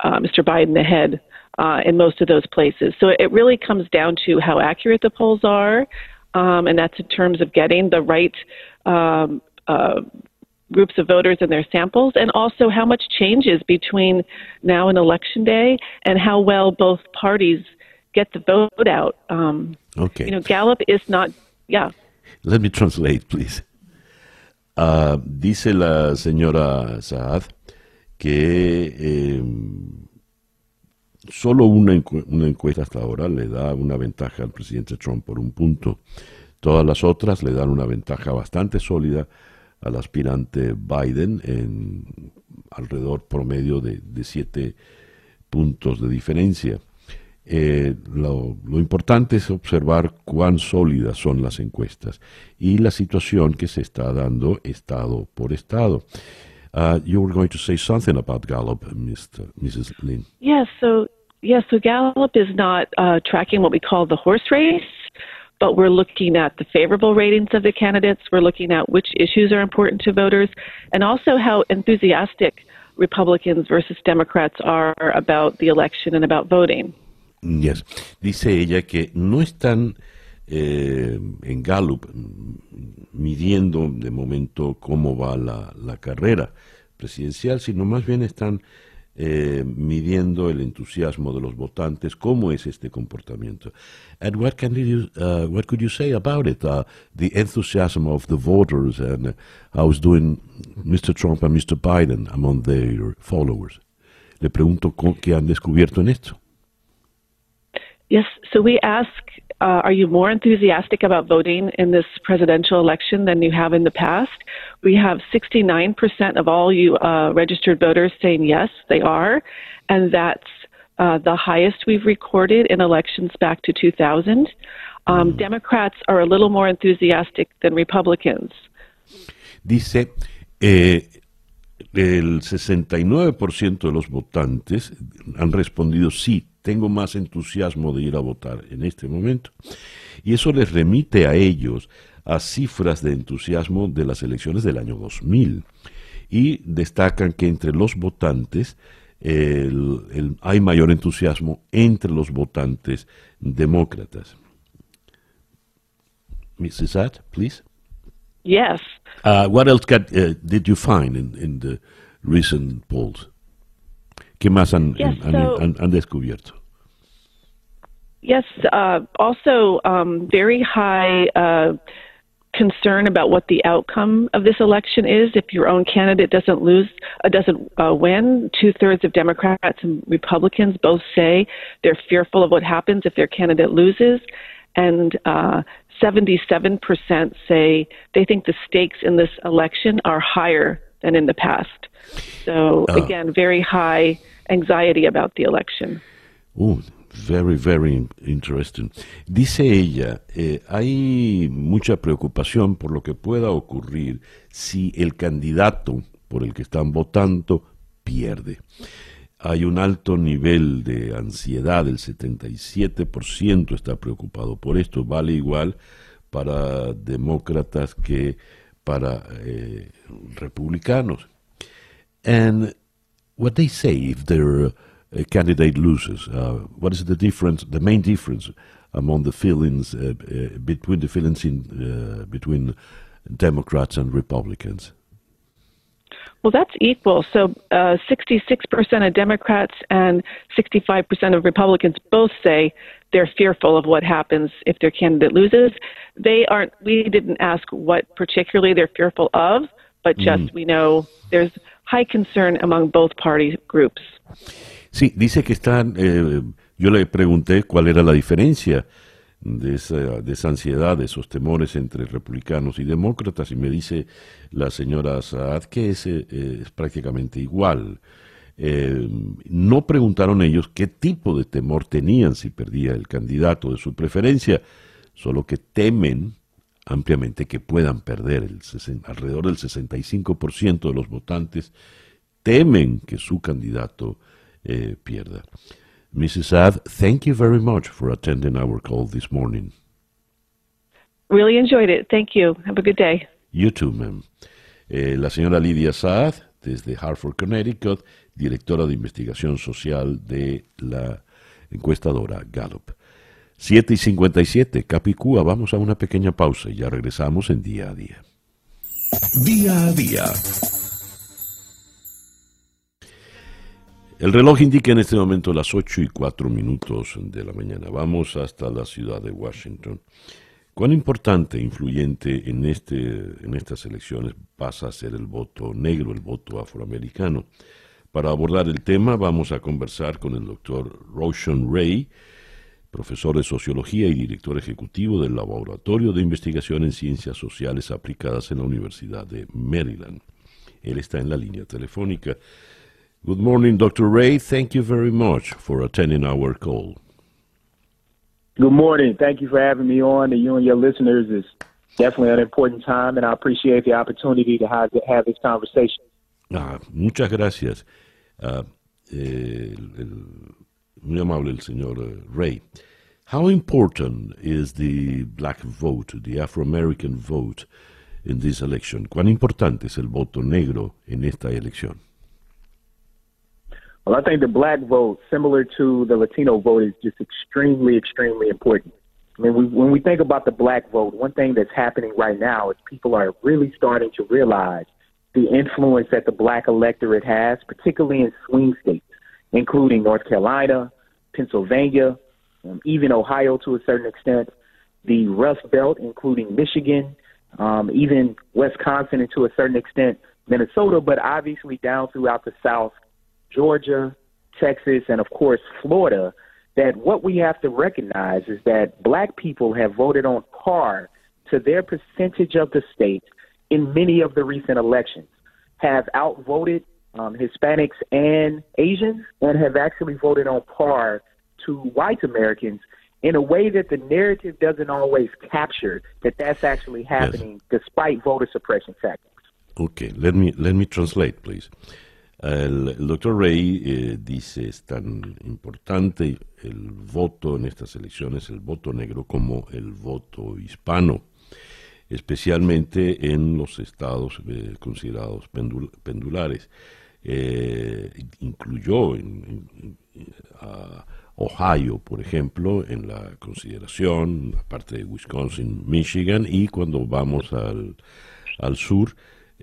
uh, Mr. Biden ahead uh, in most of those places. So it really comes down to how accurate the polls are, um, and that's in terms of getting the right um, uh, groups of voters and their samples, and also how much changes between now and election day, and how well both parties get the vote out. Um, okay. You know, Gallup is not. Yeah. Let me translate, please. Uh, dice la señora Saad que eh, Solo una, encuesta hasta ahora le da una ventaja al presidente Trump por un punto. Todas las otras le dan una ventaja bastante sólida al aspirante Biden en alrededor promedio de, siete puntos de diferencia. Eh, lo, importante es observar cuán sólidas son las encuestas y la situación que se está dando estado por estado. Uh, you were going to say something about Gallup, Mr. Mrs. Lynn. Yes, so yes, so Gallup is not uh, tracking what we call the horse race, but we're looking at the favorable ratings of the candidates. We're looking at which issues are important to voters, and also how enthusiastic Republicans versus Democrats are about the election and about voting. Yes, dice ella que no están eh, en Gallup midiendo de momento cómo va la, la carrera presidencial, sino más bien están eh, midiendo el entusiasmo de los votantes, cómo es este comportamiento. And what can you, uh, what could you say about it? Uh, the enthusiasm of the voters and uh, how is doing Mr. Trump and Mr. Biden among their followers. Le pregunto qué han descubierto en esto. Yes, so we ask uh, are you more enthusiastic about voting in this presidential election than you have in the past? We have 69% of all you uh, registered voters saying yes, they are, and that's uh, the highest we've recorded in elections back to 2000. Um, mm. Democrats are a little more enthusiastic than Republicans. Dice, eh, el 69% de los votantes han respondido sí, tengo más entusiasmo de ir a votar en este momento. Y eso les remite a ellos a cifras de entusiasmo de las elecciones del año 2000. Y destacan que entre los votantes hay mayor entusiasmo entre los votantes demócratas. Mrs. Please. Yes. Uh, what else uh, did you find in, in the recent polls? ¿Qué más han, yes, han, so, han, han descubierto? Yes, uh, also um, very high uh, concern about what the outcome of this election is. If your own candidate doesn't lose, uh, doesn't uh, win, two thirds of Democrats and Republicans both say they're fearful of what happens if their candidate loses, and 77% uh, say they think the stakes in this election are higher than in the past. So uh. again, very high anxiety about the election. Ooh, very, very interesting. Dice ella, eh, hay mucha preocupación por lo que pueda ocurrir si el candidato por el que están votando pierde. Hay un alto nivel de ansiedad, el 77% está preocupado por esto, vale igual para demócratas que para eh, republicanos. And what they say, if they're a candidate loses? Uh, what is the difference, the main difference among the feelings uh, uh, between the feelings in uh, between Democrats and Republicans? Well, that's equal. So, uh, 66% of Democrats and 65% of Republicans both say they're fearful of what happens if their candidate loses. They aren't. We didn't ask what particularly they're fearful of, but just mm. we know there's high concern among both party groups. Sí, dice que están. Eh, yo le pregunté cuál era la diferencia de esa, de esa ansiedad, de esos temores entre republicanos y demócratas, y me dice la señora Saad que es, eh, es prácticamente igual. Eh, no preguntaron ellos qué tipo de temor tenían si perdía el candidato de su preferencia, solo que temen ampliamente que puedan perder alrededor del 65% de los votantes temen que su candidato eh, pierda. Mrs. Saad, thank you very much for attending our call this morning. Really enjoyed it. Thank you. Have a good day. You too, ma'am. Eh, la señora Lidia Saad, desde Hartford, Connecticut, directora de investigación social de la encuestadora Gallup. 7 y 57, Capicúa, vamos a una pequeña pausa y ya regresamos en día a día. Día a día. El reloj indica en este momento las 8 y 4 minutos de la mañana. Vamos hasta la ciudad de Washington. ¿Cuán importante e influyente en, este, en estas elecciones pasa a ser el voto negro, el voto afroamericano? Para abordar el tema vamos a conversar con el doctor Roshan Ray, profesor de Sociología y director ejecutivo del Laboratorio de Investigación en Ciencias Sociales Aplicadas en la Universidad de Maryland. Él está en la línea telefónica. Good morning, Dr. Ray. Thank you very much for attending our call. Good morning. Thank you for having me on. And you and your listeners is definitely an important time, and I appreciate the opportunity to have, have this conversation. Ah, muchas gracias. Uh, eh, el, muy amable el señor uh, Ray. How important is the black vote, the Afro-American vote in this election? ¿Cuán importante es el voto negro en esta elección? Well, I think the black vote, similar to the Latino vote, is just extremely, extremely important. I mean, we, when we think about the black vote, one thing that's happening right now is people are really starting to realize the influence that the black electorate has, particularly in swing states, including North Carolina, Pennsylvania, um, even Ohio to a certain extent, the Rust Belt, including Michigan, um, even Wisconsin, and to a certain extent, Minnesota, but obviously down throughout the South Georgia, Texas, and of course Florida, that what we have to recognize is that black people have voted on par to their percentage of the state in many of the recent elections, have outvoted um, Hispanics and Asians, and have actually voted on par to white Americans in a way that the narrative doesn't always capture that that's actually happening yes. despite voter suppression tactics. Okay, let me let me translate, please. El, doctor Rey eh, dice es tan importante el voto en estas elecciones, el voto negro, como el voto hispano, especialmente en los estados eh, considerados pendul pendulares. Eh, incluyó en, a Ohio, por ejemplo, en la consideración, aparte de Wisconsin, Michigan, y cuando vamos al, al sur,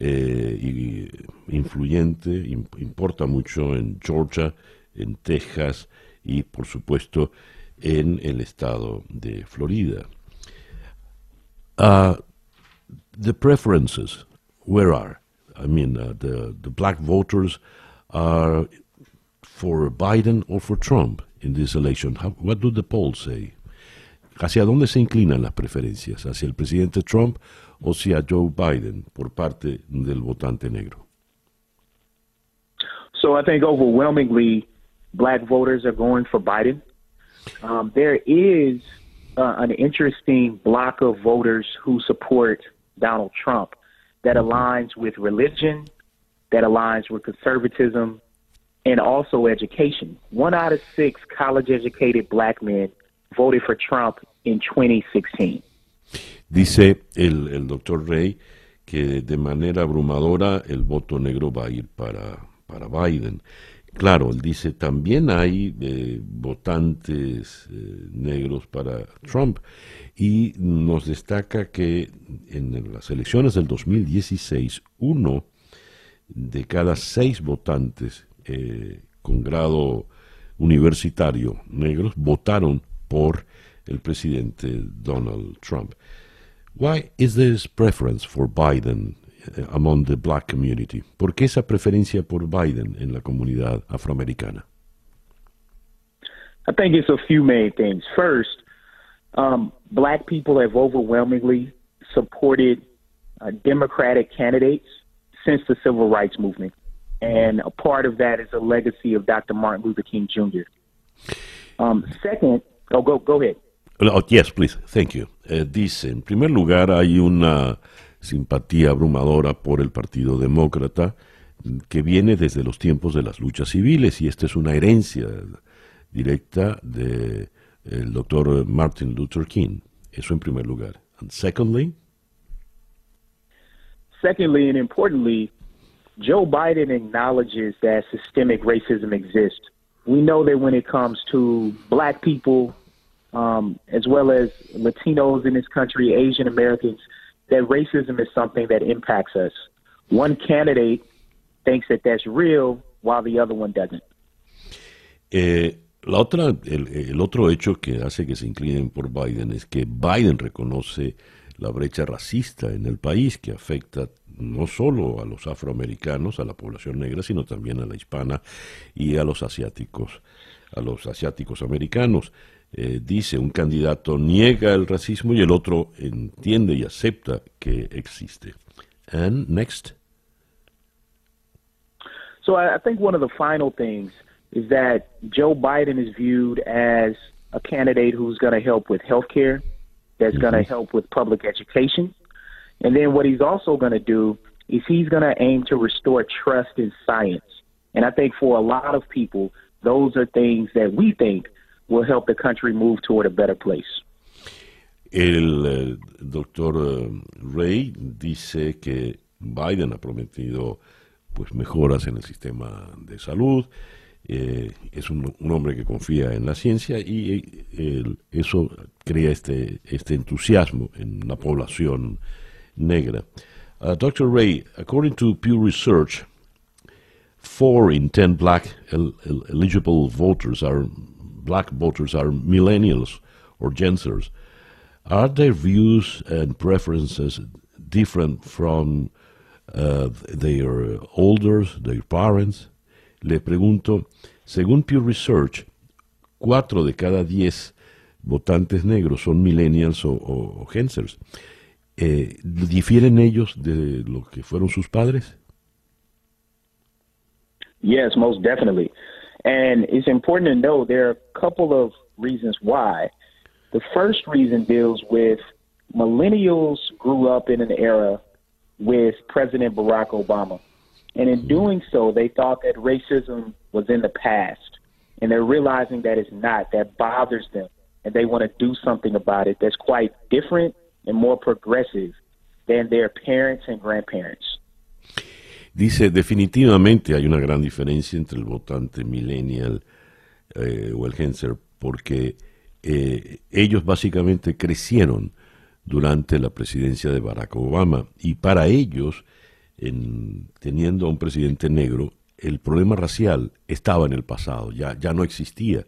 eh, influyente, importa mucho en Georgia, en Texas y por supuesto en el estado de Florida. Uh, the preferences, where are? I mean, uh, the, the black voters are for Biden or for Trump in this election. How, what do the polls say? ¿Hacia dónde se inclinan las preferencias? ¿Hacia el presidente Trump o Joe Biden por parte del votante negro? So I think overwhelmingly black voters are going for Biden. Um, there is uh, an interesting block of voters who support Donald Trump that aligns with religion, that aligns with conservatism, and also education. One out of six college educated black men voted for Trump in 2016. Dice el, doctor Rey que de manera abrumadora el voto negro va a ir para, para Biden. Claro, él dice, también hay eh, votantes eh, negros para Trump y nos destaca que en las elecciones del 2016, uno de cada seis votantes eh, con grado universitario negros votaron por el presidente Donald Trump. Why is this preference for Biden uh, among the black community? ¿Por qué esa preferencia por Biden en la comunidad afroamericana? I think it's a few main things. First, um, black people have overwhelmingly supported uh, Democratic candidates since the civil rights movement. And a part of that is a legacy of Dr. Martin Luther King Jr. Um, second, oh, go, go ahead. Oh, yes, please. Thank you. Eh, dice, en primer lugar, hay una simpatía abrumadora por el Partido Demócrata que viene desde los tiempos de las luchas civiles y esta es una herencia directa de doctor Martin Luther King. Eso en primer lugar. And secondly, secondly and importantly, Joe Biden acknowledges that systemic racism exists. We know that when it comes to black people, um, as well as Latinos in this country, Asian Americans, that racism is something that impacts us. One candidate thinks that that's real, while the other one doesn't. Eh, la otra, el, el, otro hecho que hace que se inclinen por Biden es que Biden reconoce la brecha racista en el país que afecta no solo a los afroamericanos, a la población negra, sino también a la hispana y a los asiáticos, a los asiáticos americanos. Eh, dice un candidato niega el racismo y el otro entiende y acepta que existe. And next. So I think one of the final things is that Joe Biden is viewed as a candidate who's going to help with health care, that's mm-hmm. going to help with public education. And then what he's also going to do is he's going to aim to restore trust in science. And I think for a lot of people, those are things that we think will help the country move toward a better place. El eh, doctor eh, Ray dice que Biden ha prometido pues mejoras en el sistema de salud. Eh, es un, un, hombre que confía en la ciencia y eh, eso crea este, este entusiasmo en la población negra. Uh, Dr. Ray, according to Pew Research, four in ten black el eligible voters are black voters are millennials or Gen Zers. Are their views and preferences different from uh, their elders, their parents? Le pregunto, según Pew Research, cuatro de cada diez votantes negros son millennials o, o, o Gen Zers. Eh, ¿Difieren ellos de lo que fueron sus padres? Yes, most definitely. And it's important to know there are a couple of reasons why. The first reason deals with millennials grew up in an era with President Barack Obama. And in doing so, they thought that racism was in the past. And they're realizing that it's not. That bothers them. And they want to do something about it that's quite different and more progressive than their parents and grandparents. Dice, definitivamente hay una gran diferencia entre el votante millennial eh, o el Genser, porque eh, ellos básicamente crecieron durante la presidencia de Barack Obama. Y para ellos, en, teniendo a un presidente negro, el problema racial estaba en el pasado, ya, ya no existía.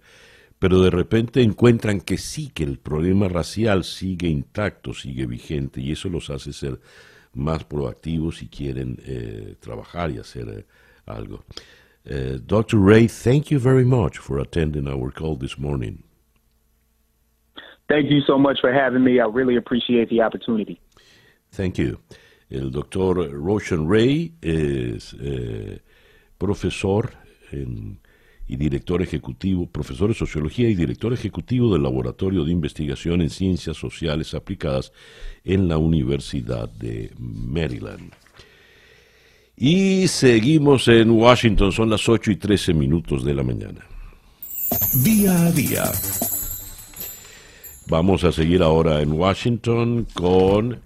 Pero de repente encuentran que sí, que el problema racial sigue intacto, sigue vigente, y eso los hace ser más proactivos si quieren eh, trabajar y hacer eh, algo. Uh, Dr. Ray, thank you very much for attending our call this morning. Thank you so much for having me. I really appreciate the opportunity. Thank you. El doctor Roshan Ray es eh, profesor en y director ejecutivo, profesor de sociología y director ejecutivo del Laboratorio de Investigación en Ciencias Sociales Aplicadas en la Universidad de Maryland. Y seguimos en Washington, son las 8 y 13 minutos de la mañana. Día a día. Vamos a seguir ahora en Washington con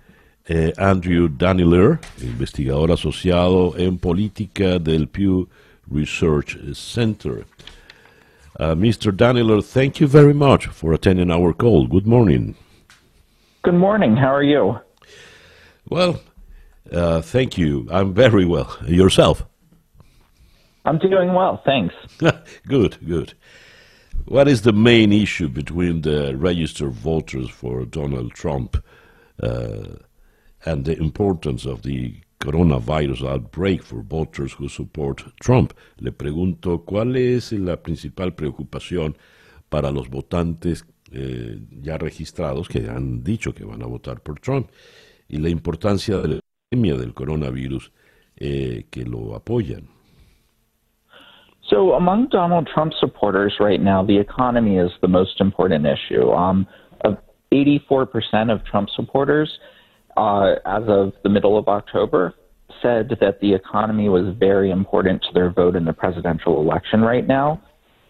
eh, Andrew Daniler, investigador asociado en política del Pew Research Center. Uh, Mr. Daniller, thank you very much for attending our call. Good morning. Good morning. How are you? Well, uh, thank you. I'm very well. Yourself? I'm doing well, thanks. good, good. What is the main issue between the registered voters for Donald Trump uh, and the importance of the coronavirus outbreak for voters who support Trump? Le pregunto cuál es la principal preocupación para los votantes eh, ya registrados que han dicho que van a votar por Trump y la importancia de la epidemia del coronavirus eh, que lo apoyan. So, among Donald Trump supporters right now, the economy is the most important issue. Um, 84% of Trump supporters, uh, as of the middle of October, said that the economy was very important to their vote in the presidential election right now.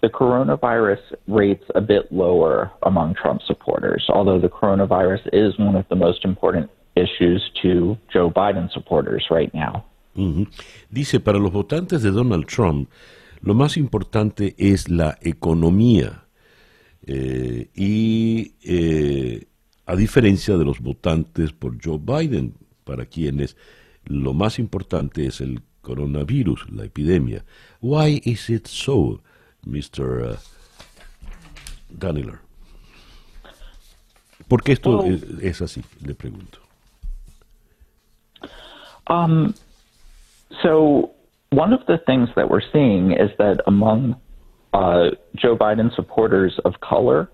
The coronavirus rates a bit lower among Trump supporters, although the coronavirus is one of the most important issues to Joe Biden supporters right now. Mm -hmm. Dice, para los votantes de Donald Trump, Lo más importante es la economía. Eh, y eh, a diferencia de los votantes por Joe Biden, para quienes lo más importante es el coronavirus, la epidemia. Why is it so, Mr. Uh, Daniller? ¿Por qué esto es, es, así? Le pregunto. Um, so one of the things that we're seeing is that among uh, Joe Biden supporters of color,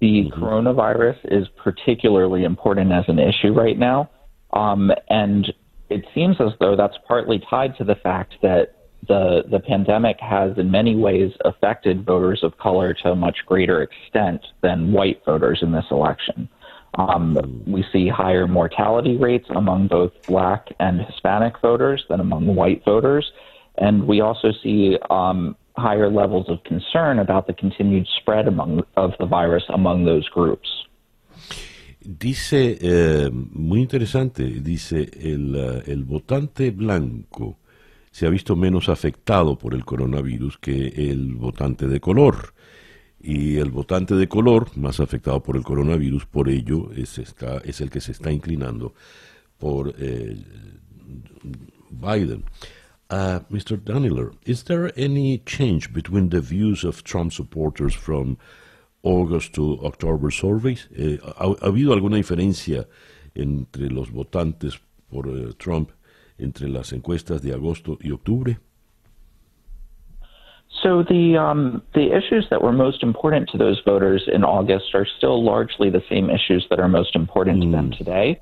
the mm-hmm. coronavirus is particularly important as an issue right now. Um, and it seems as though that's partly tied to the fact that the the pandemic has in many ways affected voters of color to a much greater extent than white voters in this election. Um, we see higher mortality rates among both black and Hispanic voters than among white voters. And we also see um, higher levels of concern about the continued spread among, of the virus among those groups. Dice, eh, muy interesante, dice, el, uh, el votante blanco se ha visto menos afectado por el coronavirus que el votante de color. Y el votante de color, más afectado por el coronavirus, por ello es, está, es el que se está inclinando por eh, Biden. Uh, Mr. Daniller, is there any change between the views of Trump supporters from August to October surveys? Eh, ¿ha, ¿ha, habido alguna diferencia entre los votantes por uh, Trump entre las encuestas de agosto y octubre? So the um, the issues that were most important to those voters in August are still largely the same issues that are most important mm. to them mm. today.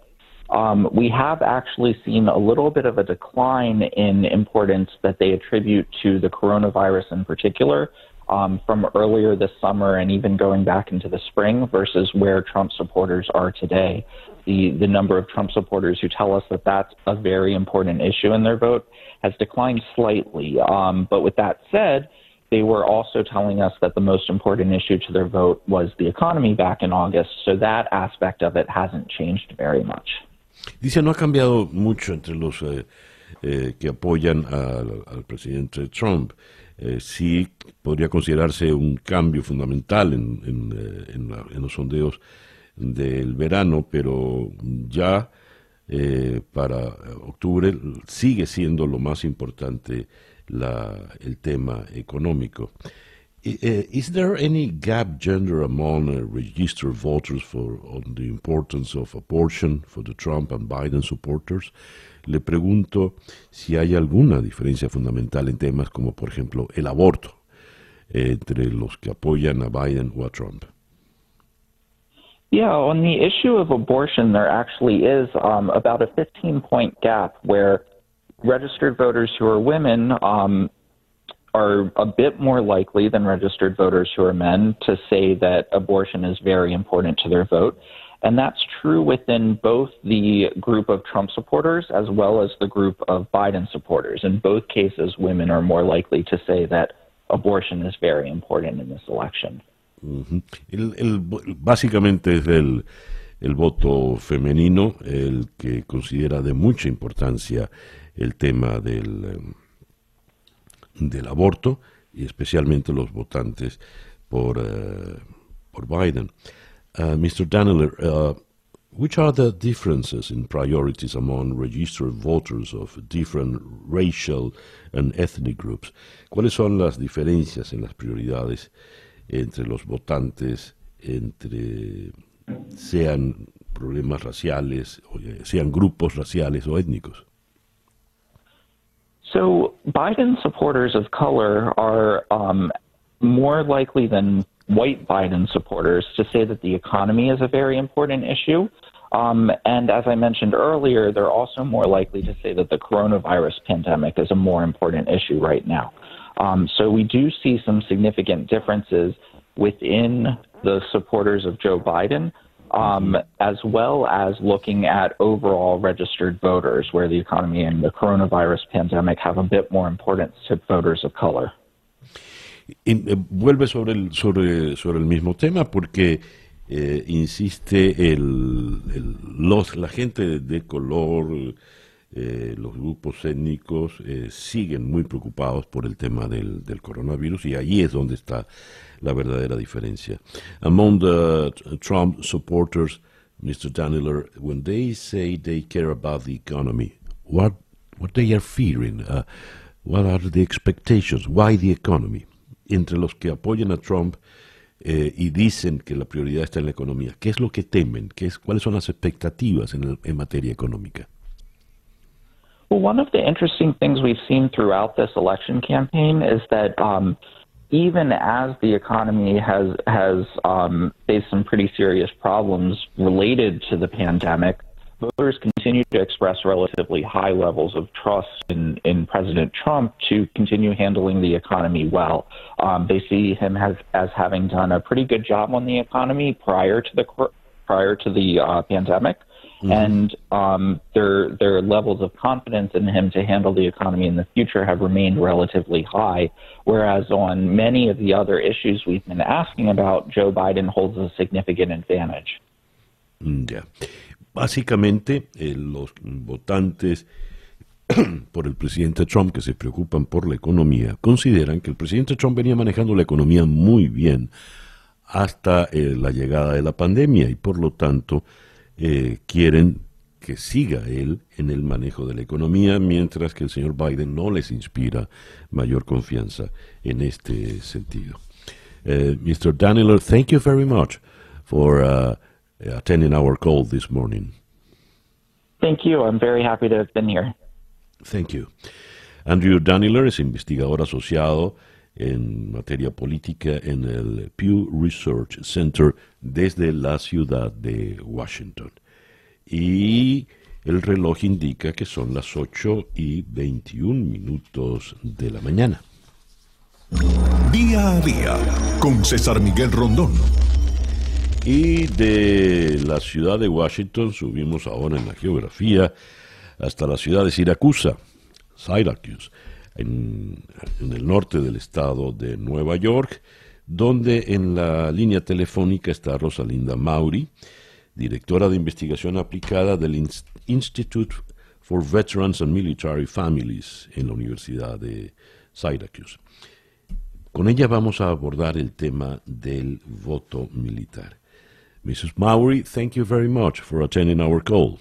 Um, we have actually seen a little bit of a decline in importance that they attribute to the coronavirus in particular um, from earlier this summer and even going back into the spring versus where Trump supporters are today. The, the number of Trump supporters who tell us that that's a very important issue in their vote has declined slightly. Um, but with that said, they were also telling us that the most important issue to their vote was the economy back in August. So that aspect of it hasn't changed very much. Dice, no ha cambiado mucho entre los eh, eh, que apoyan al, presidente Trump. Eh, sí podría considerarse un cambio fundamental en, eh, los sondeos del verano, pero ya para octubre sigue siendo lo más importante el tema económico. Uh, is there any gap gender among uh, registered voters for on the importance of abortion for the Trump and Biden supporters? Le pregunto si hay alguna diferencia fundamental en temas como, por ejemplo, el aborto entre los que apoyan a Biden o a Trump. Yeah, on the issue of abortion, there actually is um, about a 15 point gap where registered voters who are women um, are a bit more likely than registered voters who are men to say that abortion is very important to their vote. And that's true within both the group of Trump supporters as well as the group of Biden supporters. In both cases, women are more likely to say that abortion is very important in this election. -huh. el, el, básicamente es el, el voto femenino el que considera de mucha importancia el tema del. Del aborto y especialmente los votantes por, uh, por Biden. Uh, Mr. Daneler, uh, which are the differences in priorities among registered voters of different racial and ethnic groups? ¿Cuáles son las diferencias en las prioridades entre los votantes, entre sean problemas raciales, eh, sean grupos raciales o étnicos? So Biden supporters of color are um, more likely than white Biden supporters to say that the economy is a very important issue. Um, and as I mentioned earlier, they're also more likely to say that the coronavirus pandemic is a more important issue right now. Um, so we do see some significant differences within the supporters of Joe Biden um, as well as looking at overall registered voters, where the economy and the coronavirus pandemic have a bit more importance to voters of color. Eh, vuelve sobre el, sobre, sobre el mismo tema porque eh, insiste el, el, los, la gente de color, eh, los grupos étnicos eh, siguen muy preocupados por el tema del, del coronavirus y ahí es donde está la verdadera diferencia. Among the Trump supporters, Mr. Daniler, when they say they care about the economy, what what they are fearing, uh, what are the expectations, why the economy? Entre los que apoyan a Trump eh, y dicen que la prioridad está en la economía, ¿qué es lo que temen? ¿Qué es, ¿Cuáles son las expectativas en, el, en materia económica? Well, one of the interesting things we've seen throughout this election campaign is that um, even as the economy has has um, faced some pretty serious problems related to the pandemic, voters continue to express relatively high levels of trust in, in President Trump to continue handling the economy well. Um, they see him as as having done a pretty good job on the economy prior to the prior to the uh, pandemic. Mm-hmm. And um, their their levels of confidence in him to handle the economy in the future have remained relatively high. Whereas on many of the other issues we've been asking about, Joe Biden holds a significant advantage. Mm, ya. Básicamente, eh, los votantes por el presidente Trump que se preocupan por la economía consideran que el presidente Trump venía manejando la economía muy bien hasta eh, la llegada de la pandemia y por lo tanto eh, quieren que siga él en el manejo de la economía, mientras que el señor Biden no les inspira mayor confianza en este sentido. Uh, Mr. Daniel, thank you very much for uh, attending our call this morning. Thank you. I'm very happy to have been here. Thank you. Andrew Daniller es investigador asociado en materia política en el Pew Research Center desde la ciudad de Washington. Y el reloj indica que son las 8 y 21 minutos de la mañana. Día a día con César Miguel Rondón. Y de la ciudad de Washington subimos ahora en la geografía hasta la ciudad de Siracusa, Syracuse en, el norte del estado de Nueva York, donde en la línea telefónica está Rosalinda Mauri, directora de investigación aplicada del Institute for Veterans and Military Families en la Universidad de Syracuse. Con ella vamos a abordar el tema del voto militar. Mrs. Maury, thank you very much for attending our call.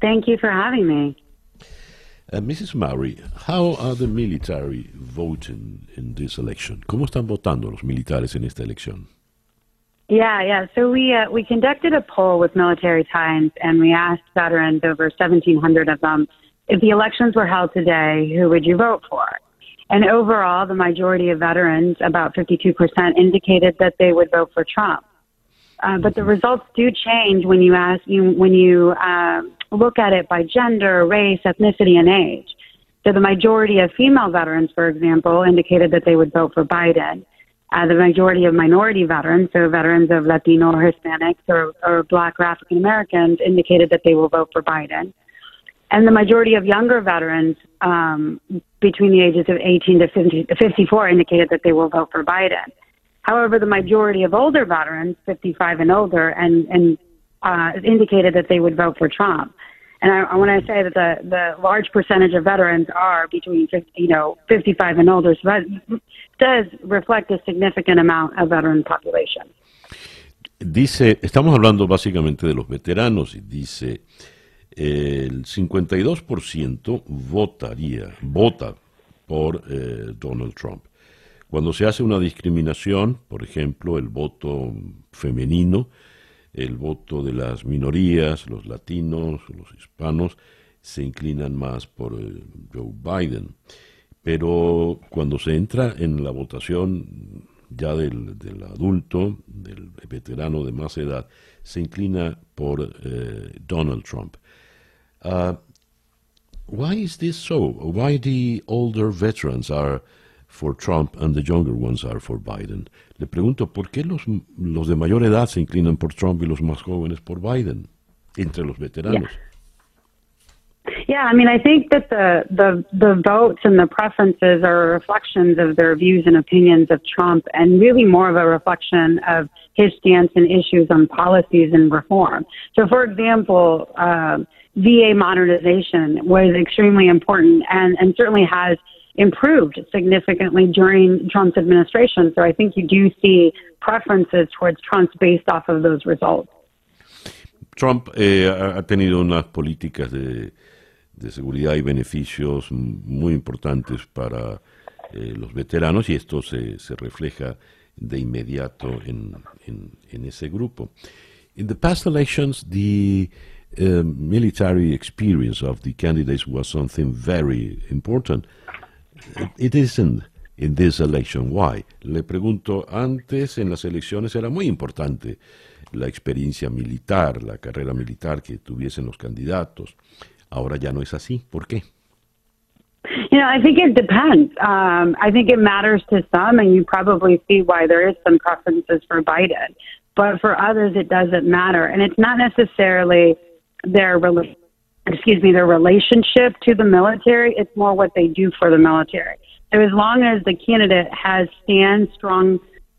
Thank you for having me. Uh, Mrs. Murray, how are the military voting in this election? ¿Cómo están votando los militares en esta elección? Yeah, yeah. So we uh, we conducted a poll with Military Times, and we asked veterans, over 1,700 of them, if the elections were held today, who would you vote for? And overall, the majority of veterans, about 52%, indicated that they would vote for Trump. Uh, but the results do change when you ask you when you uh, look at it by gender, race, ethnicity, and age. So the majority of female veterans, for example, indicated that they would vote for Biden. Uh, the majority of minority veterans, so veterans of Latino or Hispanics or, or Black or African Americans, indicated that they will vote for Biden. And the majority of younger veterans um, between the ages of 18 to 50, 54 indicated that they will vote for Biden. However, the majority of older veterans, 55 and older, and, and uh, indicated that they would vote for Trump. And I, I want to say that the, the large percentage of veterans are between 50, you know 55 and older, so that does reflect a significant amount of veteran population. Dice, estamos hablando básicamente de los veteranos y dice el 52% votaría, vota por eh, Donald Trump. Cuando se hace una discriminación, por ejemplo, el voto femenino, el voto de las minorías, los latinos, los hispanos, se inclinan más por eh, Joe Biden. Pero cuando se entra en la votación ya del, adulto, del veterano de más edad, se inclina por eh, Donald Trump. Uh, why is this so? Why the older veterans are for Trump and the younger ones are for Biden? Le pregunto, ¿por qué los, los de mayor edad se inclinan por Trump y los más jóvenes por Biden entre los veteranos? Yeah. Yeah, I mean, I think that the, the the votes and the preferences are reflections of their views and opinions of Trump, and really more of a reflection of his stance and issues on policies and reform. So, for example, uh, VA modernization was extremely important, and and certainly has improved significantly during Trump's administration. So, I think you do see preferences towards Trump's based off of those results. Trump eh, ha tenido unas políticas de de seguridad y beneficios muy importantes para eh, los veteranos y esto se, se refleja de inmediato en, en, en, ese grupo. In the past elections, the uh, military experience of the candidates was something very important. It, isn't in this election. Why? Le pregunto, antes en las elecciones era muy importante la experiencia militar, la carrera militar que tuviesen los candidatos. Ahora ya no es así. ¿Por qué? You know, I think it depends. Um, I think it matters to some, and you probably see why there is some preferences for Biden. But for others, it doesn't matter, and it's not necessarily their excuse me their relationship to the military. It's more what they do for the military. So as long as the candidate has stand strong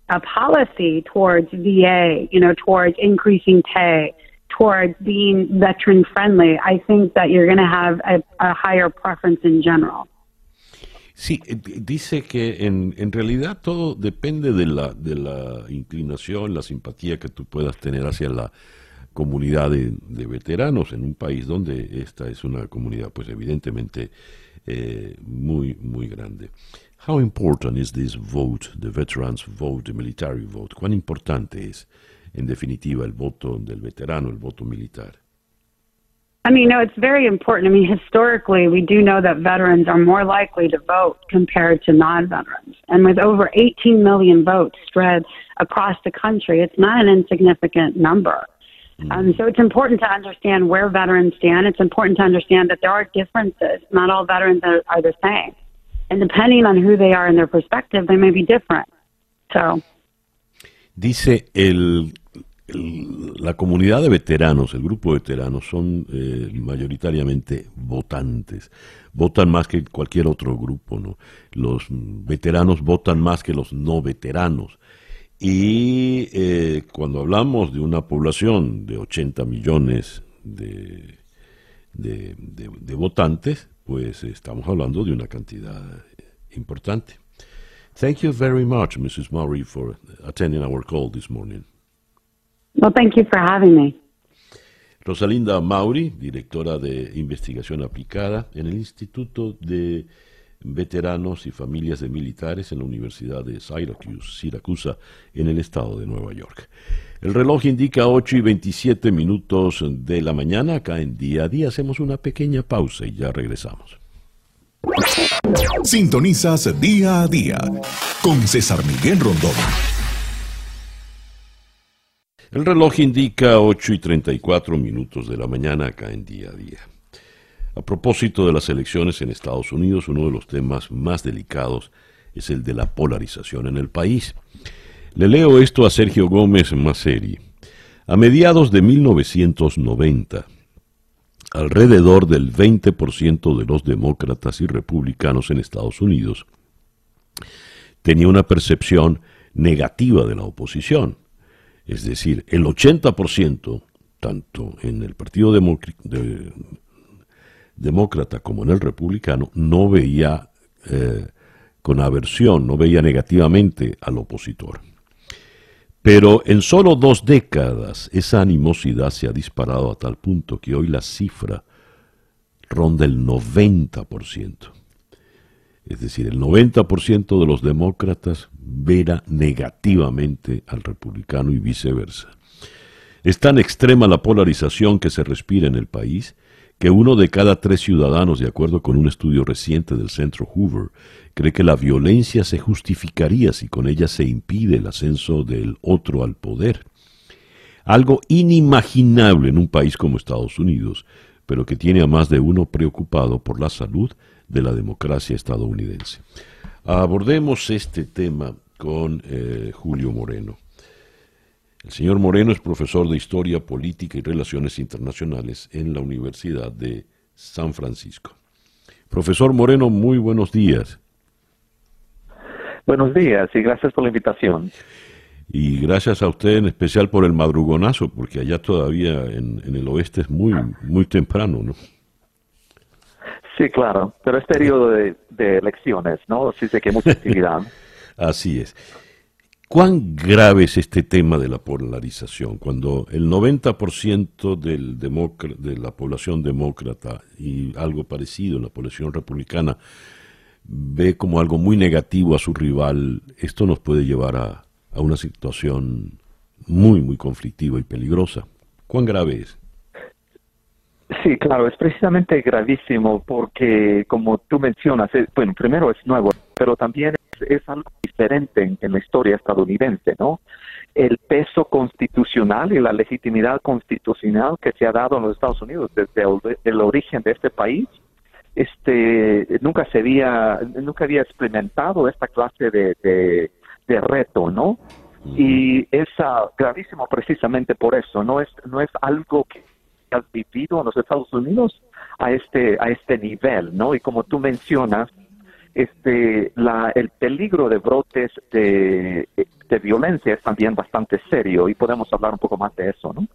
a policy towards VA, you know, towards increasing pay, towards being veteran friendly, I think that you're going to have a, a, higher preference in general. Sí, eh, dice que en, en realidad todo depende de la, de la inclinación, la simpatía que tú puedas tener hacia la comunidad de, de veteranos en un país donde esta es una comunidad, pues evidentemente eh, muy, muy grande. How important is this vote, the veterans vote, the military vote? ¿Cuán importante es? en definitiva, el voto del veterano, el voto militar? I mean, no, it's very important. I mean, historically, we do know that veterans are more likely to vote compared to non veterans. And with over 18 million votes spread across the country, it's not an insignificant number. Mm. Um, so it's important to understand where veterans stand. It's important to understand that there are differences. Not all veterans are, are the same. And depending on who they are and their perspective, they may be different. So. Dice el la comunidad de veteranos, el grupo de veteranos, son eh, mayoritariamente votantes. Votan más que cualquier otro grupo, ¿no? Los veteranos votan más que los no veteranos. Y eh, cuando hablamos de una población de 80 millones de, de, de votantes, pues estamos hablando de una cantidad importante. Thank you very much, Mrs. Murray, for attending our call this morning. Well, thank you for having me. Rosalinda Mauri, directora de investigación aplicada en el Instituto de Veteranos y Familias de Militares en la Universidad de Syracuse, Siracusa, en el estado de Nueva York. El reloj indica 8 y 27 minutos de la mañana. Acá en día a día hacemos una pequeña pausa y ya regresamos. Sintonizas día a día con César Miguel Rondón. El reloj indica 8 y 34 minutos de la mañana acá en día a día. A propósito de las elecciones en Estados Unidos, uno de los temas más delicados es el de la polarización en el país. Le leo esto a Sergio Gómez Maceri. A mediados de 1990, alrededor del 20% de los demócratas y republicanos en Estados Unidos tenía una percepción negativa de la oposición es decir, el 80%, tanto en el Partido demócrata como en el republicano, no veía eh, con aversión, no veía negativamente al opositor. Pero en solo dos décadas esa animosidad se ha disparado a tal punto que hoy la cifra ronda el 90%. Es decir, el 90% de los demócratas verá negativamente al republicano y viceversa. Es tan extrema la polarización que se respira en el país que uno de cada tres ciudadanos, de acuerdo con un estudio reciente del Centro Hoover, cree que la violencia se justificaría si con ella se impide el ascenso del otro al poder. Algo inimaginable en un país como Estados Unidos, pero que tiene a más de uno preocupado por la salud de la democracia estadounidense. Abordemos este tema con eh, Julio Moreno. El señor Moreno es profesor de Historia Política y Relaciones Internacionales en la Universidad de San Francisco. Profesor Moreno, muy buenos días. Buenos días y gracias por la invitación. Y gracias a usted en especial por el madrugonazo, porque allá todavía en, el oeste es muy, muy temprano, ¿no? Sí, claro, pero es periodo de, elecciones, ¿no? Así que hay mucha actividad. Así es. ¿Cuán grave es este tema de la polarización? Cuando el 90% del de la población demócrata y algo parecido en la población republicana ve como algo muy negativo a su rival, esto nos puede llevar a, a una situación muy, muy conflictiva y peligrosa. ¿Cuán grave es? Sí, claro, es precisamente gravísimo porque, como tú mencionas, bueno, primero es nuevo, pero también es, algo diferente en, la historia estadounidense, ¿no? El peso constitucional y la legitimidad constitucional que se ha dado en los Estados Unidos desde el, origen de este país, este, nunca se había, nunca había experimentado esta clase de, de, reto, ¿no? Y es ah, gravísimo precisamente por eso, no es, no es algo que has vivido en los Estados Unidos a este, a este nivel, ¿no? Y como tú mencionas, este, la, el peligro de brotes de, de violencia es también bastante serio y podemos hablar un poco más de eso, ¿no?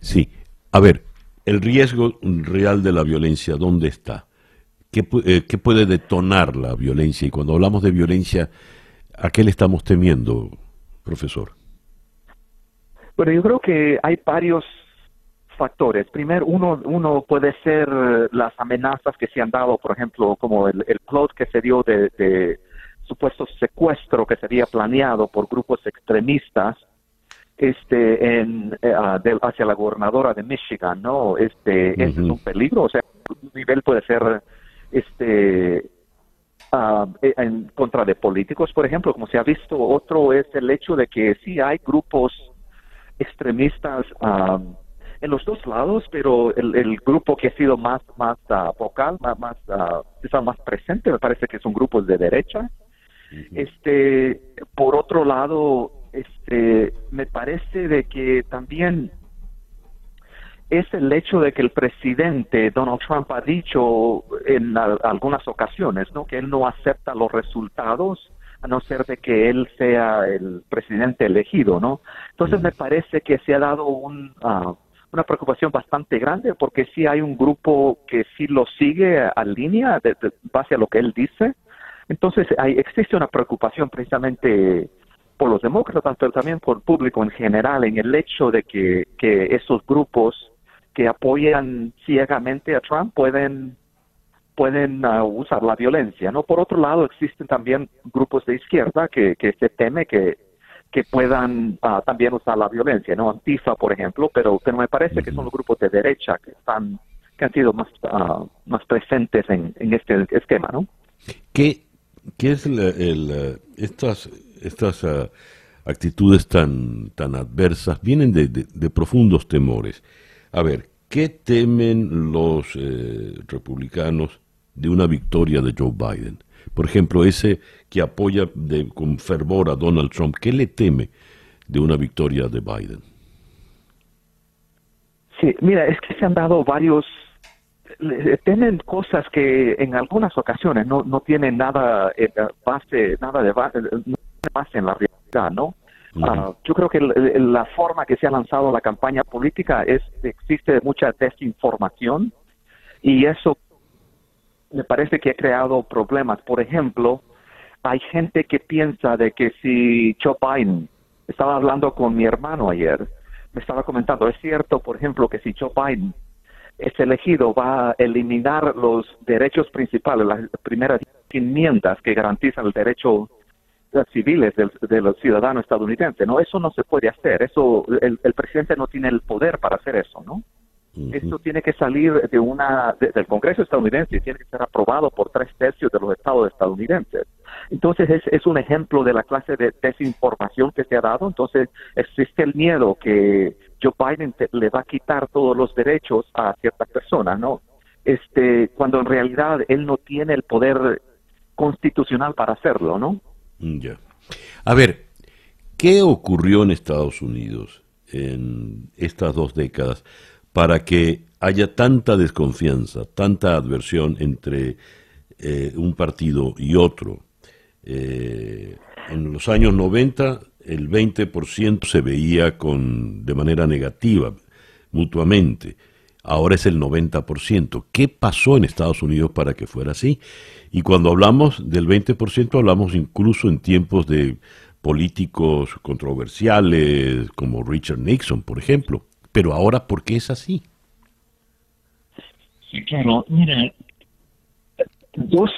Sí. A ver, el riesgo real de la violencia, ¿dónde está? ¿Qué, eh, ¿Qué, puede detonar la violencia? Y cuando hablamos de violencia, ¿a qué le estamos temiendo, profesor? Bueno, yo creo que hay varios factores. Primero, uno, uno puede ser las amenazas que se han dado, por ejemplo, como el, el plot que se dio de, supuesto secuestro que sería planeado por grupos extremistas este en eh, ah, hacia la gobernadora de Michigan no este es un peligro o sea un nivel puede ser este ah, en contra de políticos por ejemplo como se ha visto. Otro es el hecho de que sí hay grupos extremistas ah, en los dos lados, pero el, grupo que ha sido más más uh, vocal, más más, uh, más presente, me parece que es un grupo de derecha. Este, por otro lado, este, me parece de que también es el hecho de que el presidente Donald Trump ha dicho en algunas ocasiones, ¿no? Que él no acepta los resultados a no ser de que él sea el presidente elegido, ¿no? Entonces me parece que se ha dado un uh, una preocupación bastante grande porque sí hay un grupo que sí lo sigue a línea de, base a lo que él dice. Entonces hay, existe una preocupación precisamente por los demócratas, pero también por el público en general, en el hecho de que, que esos grupos que apoyan ciegamente a Trump pueden pueden uh, usar la violencia, ¿no? Por otro lado, existen también grupos de izquierda que, que se teme que que puedan ah, también usar la violencia, ¿no? Antifa, por ejemplo, pero, pero me parece que son los grupos de derecha que están que han sido más, ah, más presentes en, este esquema, ¿no? ¿Qué, qué es el, estas, estas ah, actitudes tan, tan adversas? Vienen de, de, profundos temores. A ver, ¿qué temen los eh, republicanos de una victoria de Joe Biden? Por ejemplo, ese que apoya de, con fervor a Donald Trump, ¿qué le teme de una victoria de Biden? Sí, mira, es que se han dado varios, tienen cosas que en algunas ocasiones no, no tienen nada eh, base, nada de base, base en la realidad, ¿no? Ah, yo creo que la forma que se ha lanzado la campaña política es existe mucha desinformación Y eso me parece que ha creado problemas. Por ejemplo, hay gente que piensa de que si Joe Biden, estaba hablando con mi hermano ayer, me estaba comentando, es cierto, por ejemplo, que si Joe Biden es elegido va a eliminar los derechos principales, las primeras enmiendas que garantizan el derecho civiles de los ciudadanos estadounidenses. No, eso no se puede hacer. Eso, el, el presidente no tiene el poder para hacer eso, ¿no? Esto tiene que salir de una del Congreso estadounidense y tiene que ser aprobado por tres tercios de los estados estadounidenses. Entonces es, es un ejemplo de la clase de desinformación que se ha dado. Entonces existe el miedo que Joe Biden le va a quitar todos los derechos a ciertas personas, ¿no? Este, cuando en realidad él no tiene el poder constitucional para hacerlo, ¿no? Ya. A ver, ¿qué ocurrió en Estados Unidos en estas dos décadas para que haya tanta desconfianza, tanta adversión entre eh, un partido y otro? Eh, en los años 90 el 20% se veía con, de manera negativa mutuamente ahora es el 90%. ¿Qué pasó en Estados Unidos para que fuera así? Y cuando hablamos del 20%, hablamos incluso en tiempos de políticos controversiales como Richard Nixon, por ejemplo. Pero ahora, ¿por qué es así? Sí, claro. Mira, dos,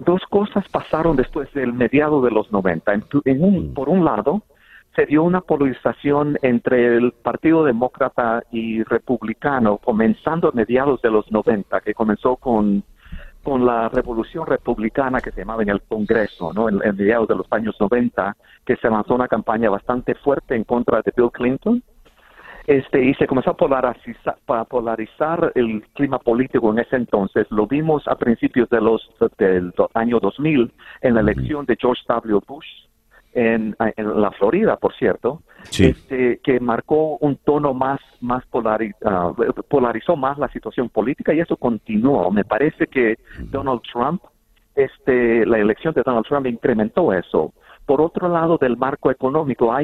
dos cosas pasaron después del mediado de los 90. En, un, mm. por un lado, se dio una polarización entre el Partido Demócrata y Republicano, comenzando a mediados de los 90, que comenzó con, con la revolución republicana que se llamaba en el Congreso, ¿no? En, mediados de los años 90, que se lanzó una campaña bastante fuerte en contra de Bill Clinton. Este, y se comenzó a polarizar, a polarizar el clima político en ese entonces. Lo vimos a principios de los, del año 2000 en la elección de George W. Bush en, la Florida, por cierto, este, que marcó un tono más, más ah, polarizó más la situación política y eso continuó. Me parece que Donald Trump, este, la elección de Donald Trump incrementó eso. Por otro lado, del marco económico, ha,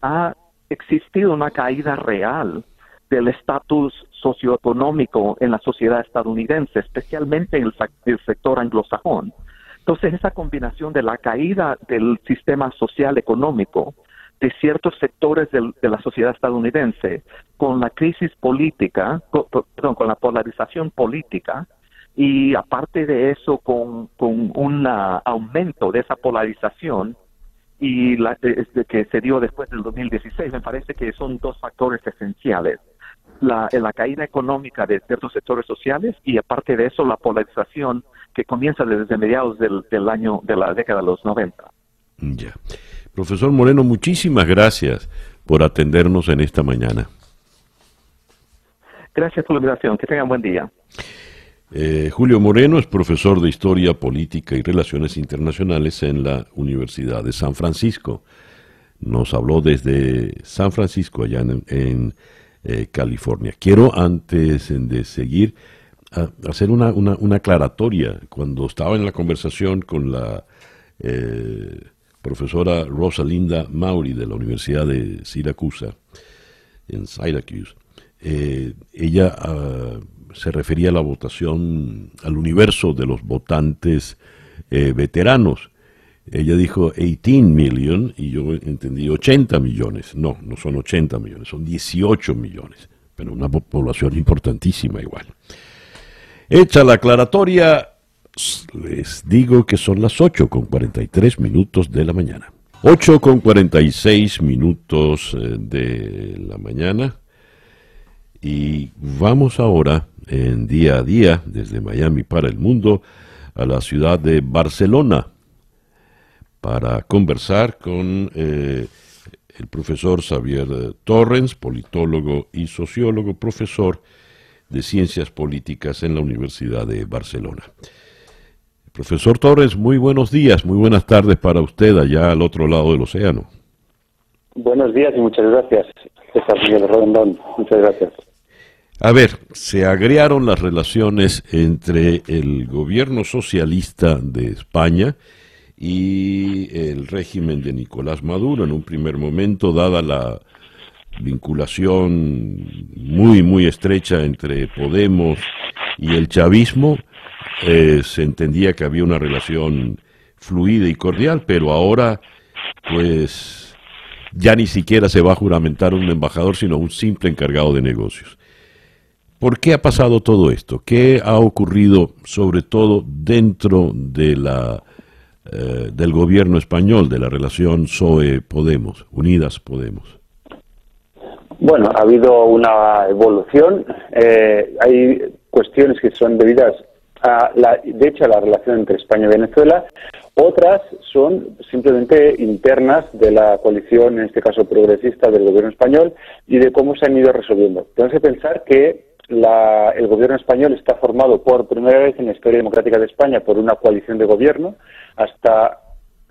ha existido una caída real del estatus socioeconómico en la sociedad estadounidense, especialmente en el sector anglosajón. Entonces, esa combinación de la caída del sistema social económico de ciertos sectores de la sociedad estadounidense con la crisis política, perdón, con la polarización política, y aparte de eso, con, con un aumento de esa polarización y la, que se dio después del 2016, me parece que son dos factores esenciales. La, la caída económica de ciertos sectores sociales y aparte de eso la polarización que comienza desde mediados del, año de la década de los 90. Ya. Profesor Moreno, muchísimas gracias por atendernos en esta mañana. Gracias por la invitación. Que tengan buen día. Eh, Julio Moreno es profesor de Historia Política y Relaciones Internacionales en la Universidad de San Francisco. Nos habló desde San Francisco, allá en, eh, California. Quiero, antes de seguir, hacer una, una, aclaratoria. Cuando estaba en la conversación con la eh, profesora Rosalinda Mauri de la Universidad de Siracusa, en Syracuse, ella ah, se refería a la votación, al universo de los votantes eh, veteranos. Ella dijo 18 million y yo entendí 80 millones. No, no son 80 millones, son 18 millones, pero una población importantísima igual. Hecha la aclaratoria, les digo que son las 8 con 43 minutos de la mañana. 8 con 46 minutos eh, de la mañana. Y vamos ahora en día a día, desde Miami para el mundo, a la ciudad de Barcelona para conversar con eh, el profesor Xavier Torrens, politólogo y sociólogo, profesor de Ciencias Políticas en la Universidad de Barcelona. Profesor Torres, muy buenos días, muy buenas tardes para usted allá al otro lado del océano. Buenos días y muchas gracias, Gracias. A ver, se agriaron las relaciones entre el gobierno socialista de España y el régimen de Nicolás Maduro en un primer momento, dada la vinculación muy, muy estrecha entre Podemos y el chavismo, eh, se entendía que había una relación fluida y cordial, pero ahora, pues, ya ni siquiera se va a juramentar un embajador, sino un simple encargado de negocios. ¿Por qué ha pasado todo esto? ¿Qué ha ocurrido, sobre todo dentro de la, eh, del gobierno español, de la relación PSOE-Podemos, Unidas Podemos? Bueno, ha habido una evolución. Eh, hay cuestiones que son debidas a, la, de hecho, la relación entre España y Venezuela. Otras son simplemente internas de la coalición, en este caso progresista, del gobierno español y de cómo se han ido resolviendo. Tenemos que pensar que el gobierno español está formado por primera vez en la historia democrática de España por una coalición de gobierno. Hasta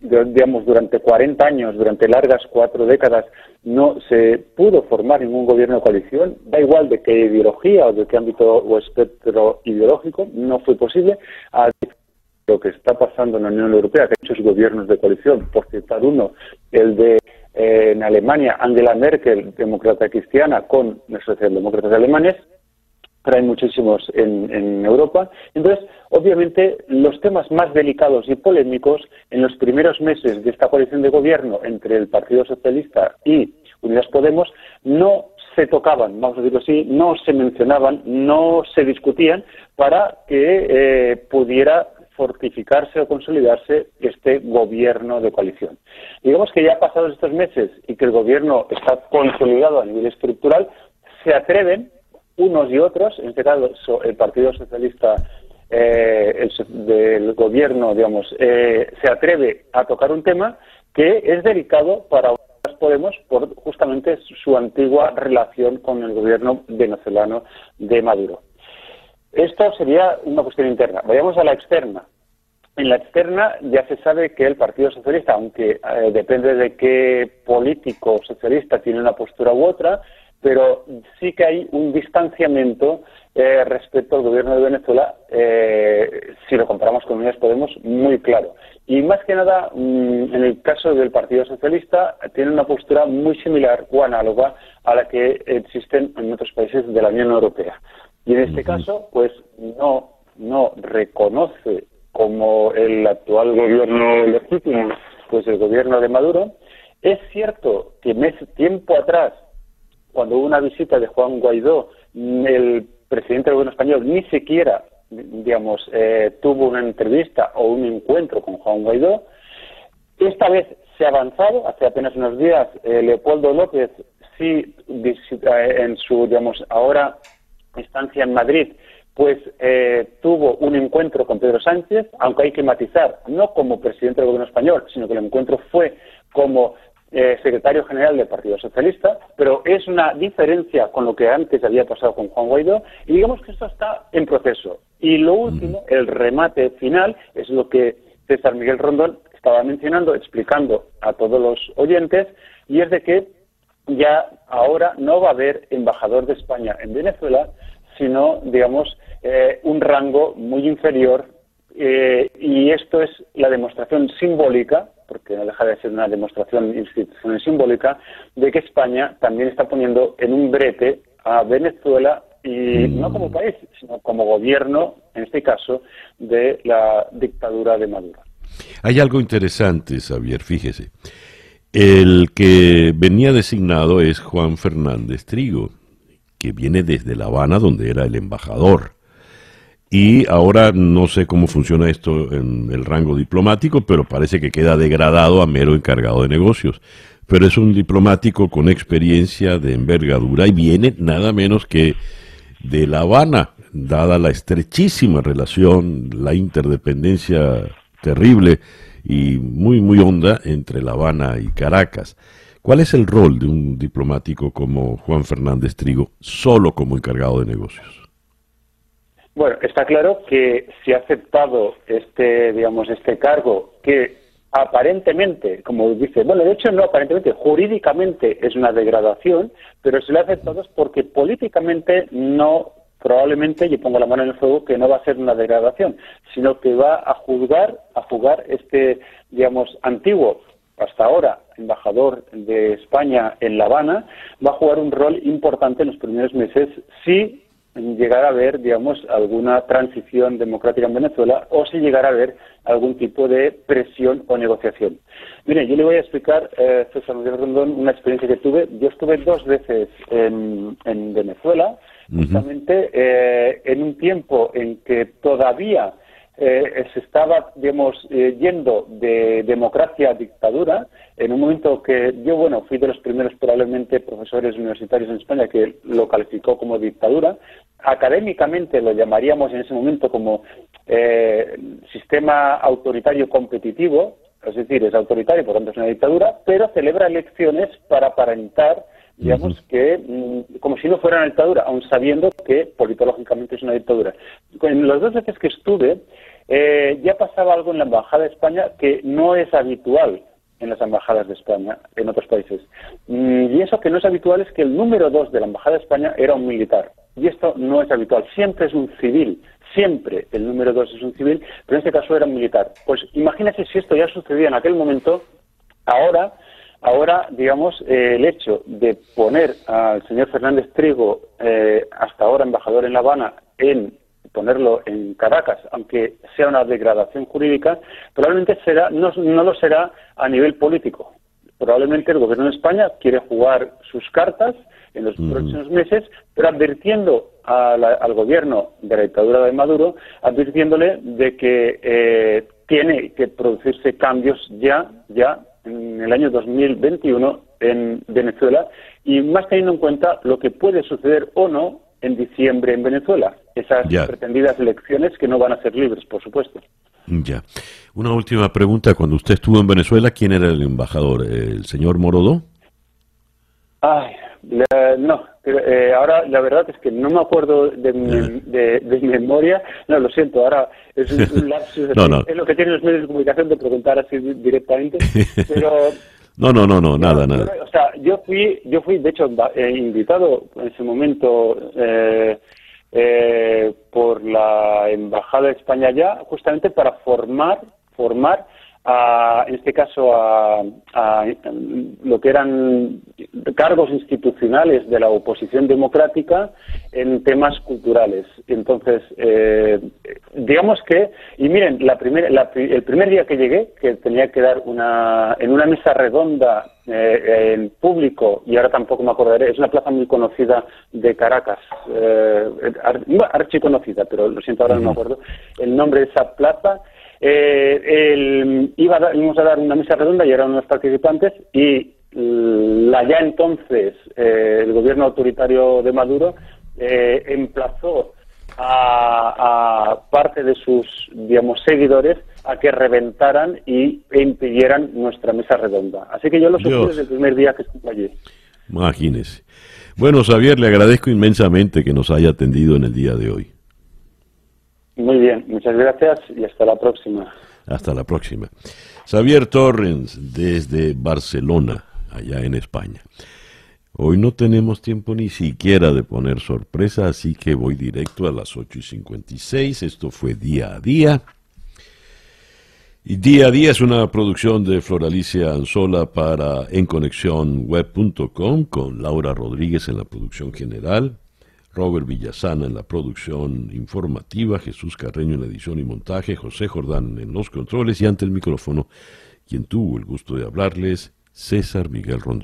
digamos, durante 40 años, durante largas cuatro décadas, no se pudo formar ningún gobierno de coalición, da igual de qué ideología o de qué ámbito o espectro ideológico, no fue posible. A lo que está pasando en la Unión Europea, que hay muchos gobiernos de coalición, por citar uno, el de eh, en Alemania, Angela Merkel, demócrata cristiana, con los socialdemócratas alemanes, hay muchísimos en, Europa. Entonces, obviamente, los temas más delicados y polémicos en los primeros meses de esta coalición de gobierno entre el Partido Socialista y Unidas Podemos no se tocaban, vamos a decirlo así, no se mencionaban, no se discutían para que eh, pudiera fortificarse o consolidarse este gobierno de coalición. Digamos que ya pasados estos meses y que el gobierno está consolidado a nivel estructural, se atreven unos y otros, en este caso el Partido Socialista eh, del gobierno, digamos, eh, se atreve a tocar un tema que es delicado para Podemos por justamente su antigua relación con el gobierno venezolano de Maduro. Esto sería una cuestión interna. Vayamos a la externa. En la externa ya se sabe que el Partido Socialista, aunque eh, depende de qué político socialista tiene una postura u otra, pero sí que hay un distanciamiento eh, respecto al gobierno de Venezuela, eh, si lo comparamos con Unidas Podemos, muy claro. Y más que nada, mm, en el caso del Partido Socialista, tiene una postura muy similar o análoga a la que existen en otros países de la Unión Europea. Y en este caso, pues no, no reconoce como el actual gobierno legítimo, pues el gobierno de Maduro. Es cierto que mes, tiempo atrás cuando hubo una visita de Juan Guaidó, el presidente del gobierno español ni siquiera, digamos, eh, tuvo una entrevista o un encuentro con Juan Guaidó. Esta vez se ha avanzado, hace apenas unos días, eh, Leopoldo López sí, eh, en su, digamos, ahora estancia en Madrid, pues tuvo un encuentro con Pedro Sánchez, aunque hay que matizar, no como presidente del gobierno español, sino que el encuentro fue como eh, secretario general del Partido Socialista, pero es una diferencia con lo que antes había pasado con Juan Guaidó y digamos que esto está en proceso. Y lo último, el remate final, es lo que César Miguel Rondón estaba mencionando, explicando a todos los oyentes, y es de que ya ahora no va a haber embajador de España en Venezuela, sino, digamos, eh, un rango muy inferior eh, y esto es la demostración simbólica, porque no deja de ser una demostración institucional simbólica, de que España también está poniendo en un brete a Venezuela y mm. no como país, sino como gobierno, en este caso, de la dictadura de Maduro. Hay algo interesante, Xavier, fíjese. El que venía designado es Juan Fernández Trigo, que viene desde La Habana, donde era el embajador. Y ahora no sé cómo funciona esto en el rango diplomático, pero parece que queda degradado a mero encargado de negocios. Pero es un diplomático con experiencia de envergadura y viene nada menos que de La Habana, dada la estrechísima relación, la interdependencia terrible y muy, muy honda entre La Habana y Caracas. ¿Cuál es el rol de un diplomático como Juan Fernández Trigo, solo como encargado de negocios? Bueno, está claro que si ha aceptado este, digamos, este cargo que aparentemente, como dice, bueno, de hecho no aparentemente, jurídicamente es una degradación, pero si lo ha aceptado es porque políticamente no, probablemente, y pongo la mano en el fuego, que no va a ser una degradación, sino que va a juzgar, a jugar este, digamos, antiguo hasta ahora embajador de España en La Habana, va a jugar un rol importante en los primeros meses si llegara a haber, digamos, alguna transición democrática en Venezuela o si llegara a haber algún tipo de presión o negociación. Mire, yo le voy a explicar, eh, César Miguel Rondón, una experiencia que tuve. Yo estuve dos veces en, Venezuela, justamente eh, en un tiempo en que todavía eh, se estaba, digamos, eh, yendo de democracia a dictadura, en un momento que yo, bueno, fui de los primeros probablemente profesores universitarios en España que lo calificó como dictadura. Académicamente lo llamaríamos en ese momento como eh, sistema autoritario competitivo, es decir, es autoritario, por tanto es una dictadura, pero celebra elecciones para aparentar digamos que mm, como si no fuera una dictadura, aun sabiendo que politológicamente es una dictadura. En las dos veces que estuve, eh, ya pasaba algo en la Embajada de España que no es habitual en las embajadas de España, en otros países. Mm, y eso que no es habitual es que el número dos de la Embajada de España era un militar. Y esto no es habitual. Siempre es un civil. Siempre el número dos es un civil, pero en este caso era un militar. Pues imagínese si esto ya sucedía en aquel momento, ahora Ahora, digamos, eh, el hecho de poner al señor Fernández Trigo, eh, hasta ahora embajador en La Habana, en ponerlo en Caracas, aunque sea una degradación jurídica, probablemente será, no, lo será a nivel político. Probablemente el gobierno de España quiere jugar sus cartas en los próximos meses, pero advirtiendo al gobierno de la dictadura de Maduro, advirtiéndole de que eh, tiene que producirse cambios ya, ya en el año 2021 en Venezuela y más teniendo en cuenta lo que puede suceder o no en diciembre en Venezuela. Esas pretendidas elecciones que no van a ser libres, por supuesto. Ya. Una última pregunta. Cuando usted estuvo en Venezuela, ¿quién era el embajador? ¿El señor Morodó? Ay, no. Eh, ahora la verdad es que no me acuerdo de mi, de, memoria. No, lo siento. Ahora es un, lapsus. Es lo que tienen los medios de comunicación de preguntar así directamente. Pero no, no, no, no, nada, nada. O sea, yo fui, yo fui, de hecho, eh, invitado en ese momento eh, eh, por la embajada de España ya, justamente para formar, formar en este caso a, lo que eran cargos institucionales de la oposición democrática en temas culturales. Entonces, eh, digamos que, y miren, la el primer día que llegué, que tenía que dar una, en una mesa redonda eh, en público, y ahora tampoco me acordaré, es una plaza muy conocida de Caracas, eh, archiconocida, pero lo siento, ahora no me acuerdo, el nombre de esa plaza, eh, el, iba a íbamos a dar una mesa redonda y eran unos participantes y la ya entonces eh, el gobierno autoritario de Maduro eh, emplazó a, parte de sus digamos seguidores a que reventaran y e impidieran nuestra mesa redonda. Así que yo lo sufrí desde el primer día que estuve allí. Imagínese. Bueno, Xavier, le agradezco inmensamente que nos haya atendido en el día de hoy. Muy bien, muchas gracias y hasta la próxima. Hasta la próxima. Xavier Torrens, desde Barcelona, allá en España. Hoy no tenemos tiempo ni siquiera de poner sorpresa, así que voy directo a las 8 y 56. Esto fue día a día. Y día a día es una producción de Floralicia Anzola para enconexionweb.com con Laura Rodríguez en la producción general. Robert Villasana en la producción informativa, Jesús Carreño en la edición y montaje, José Jordán en los controles y ante el micrófono, quien tuvo el gusto de hablarles, César Miguel Rondón.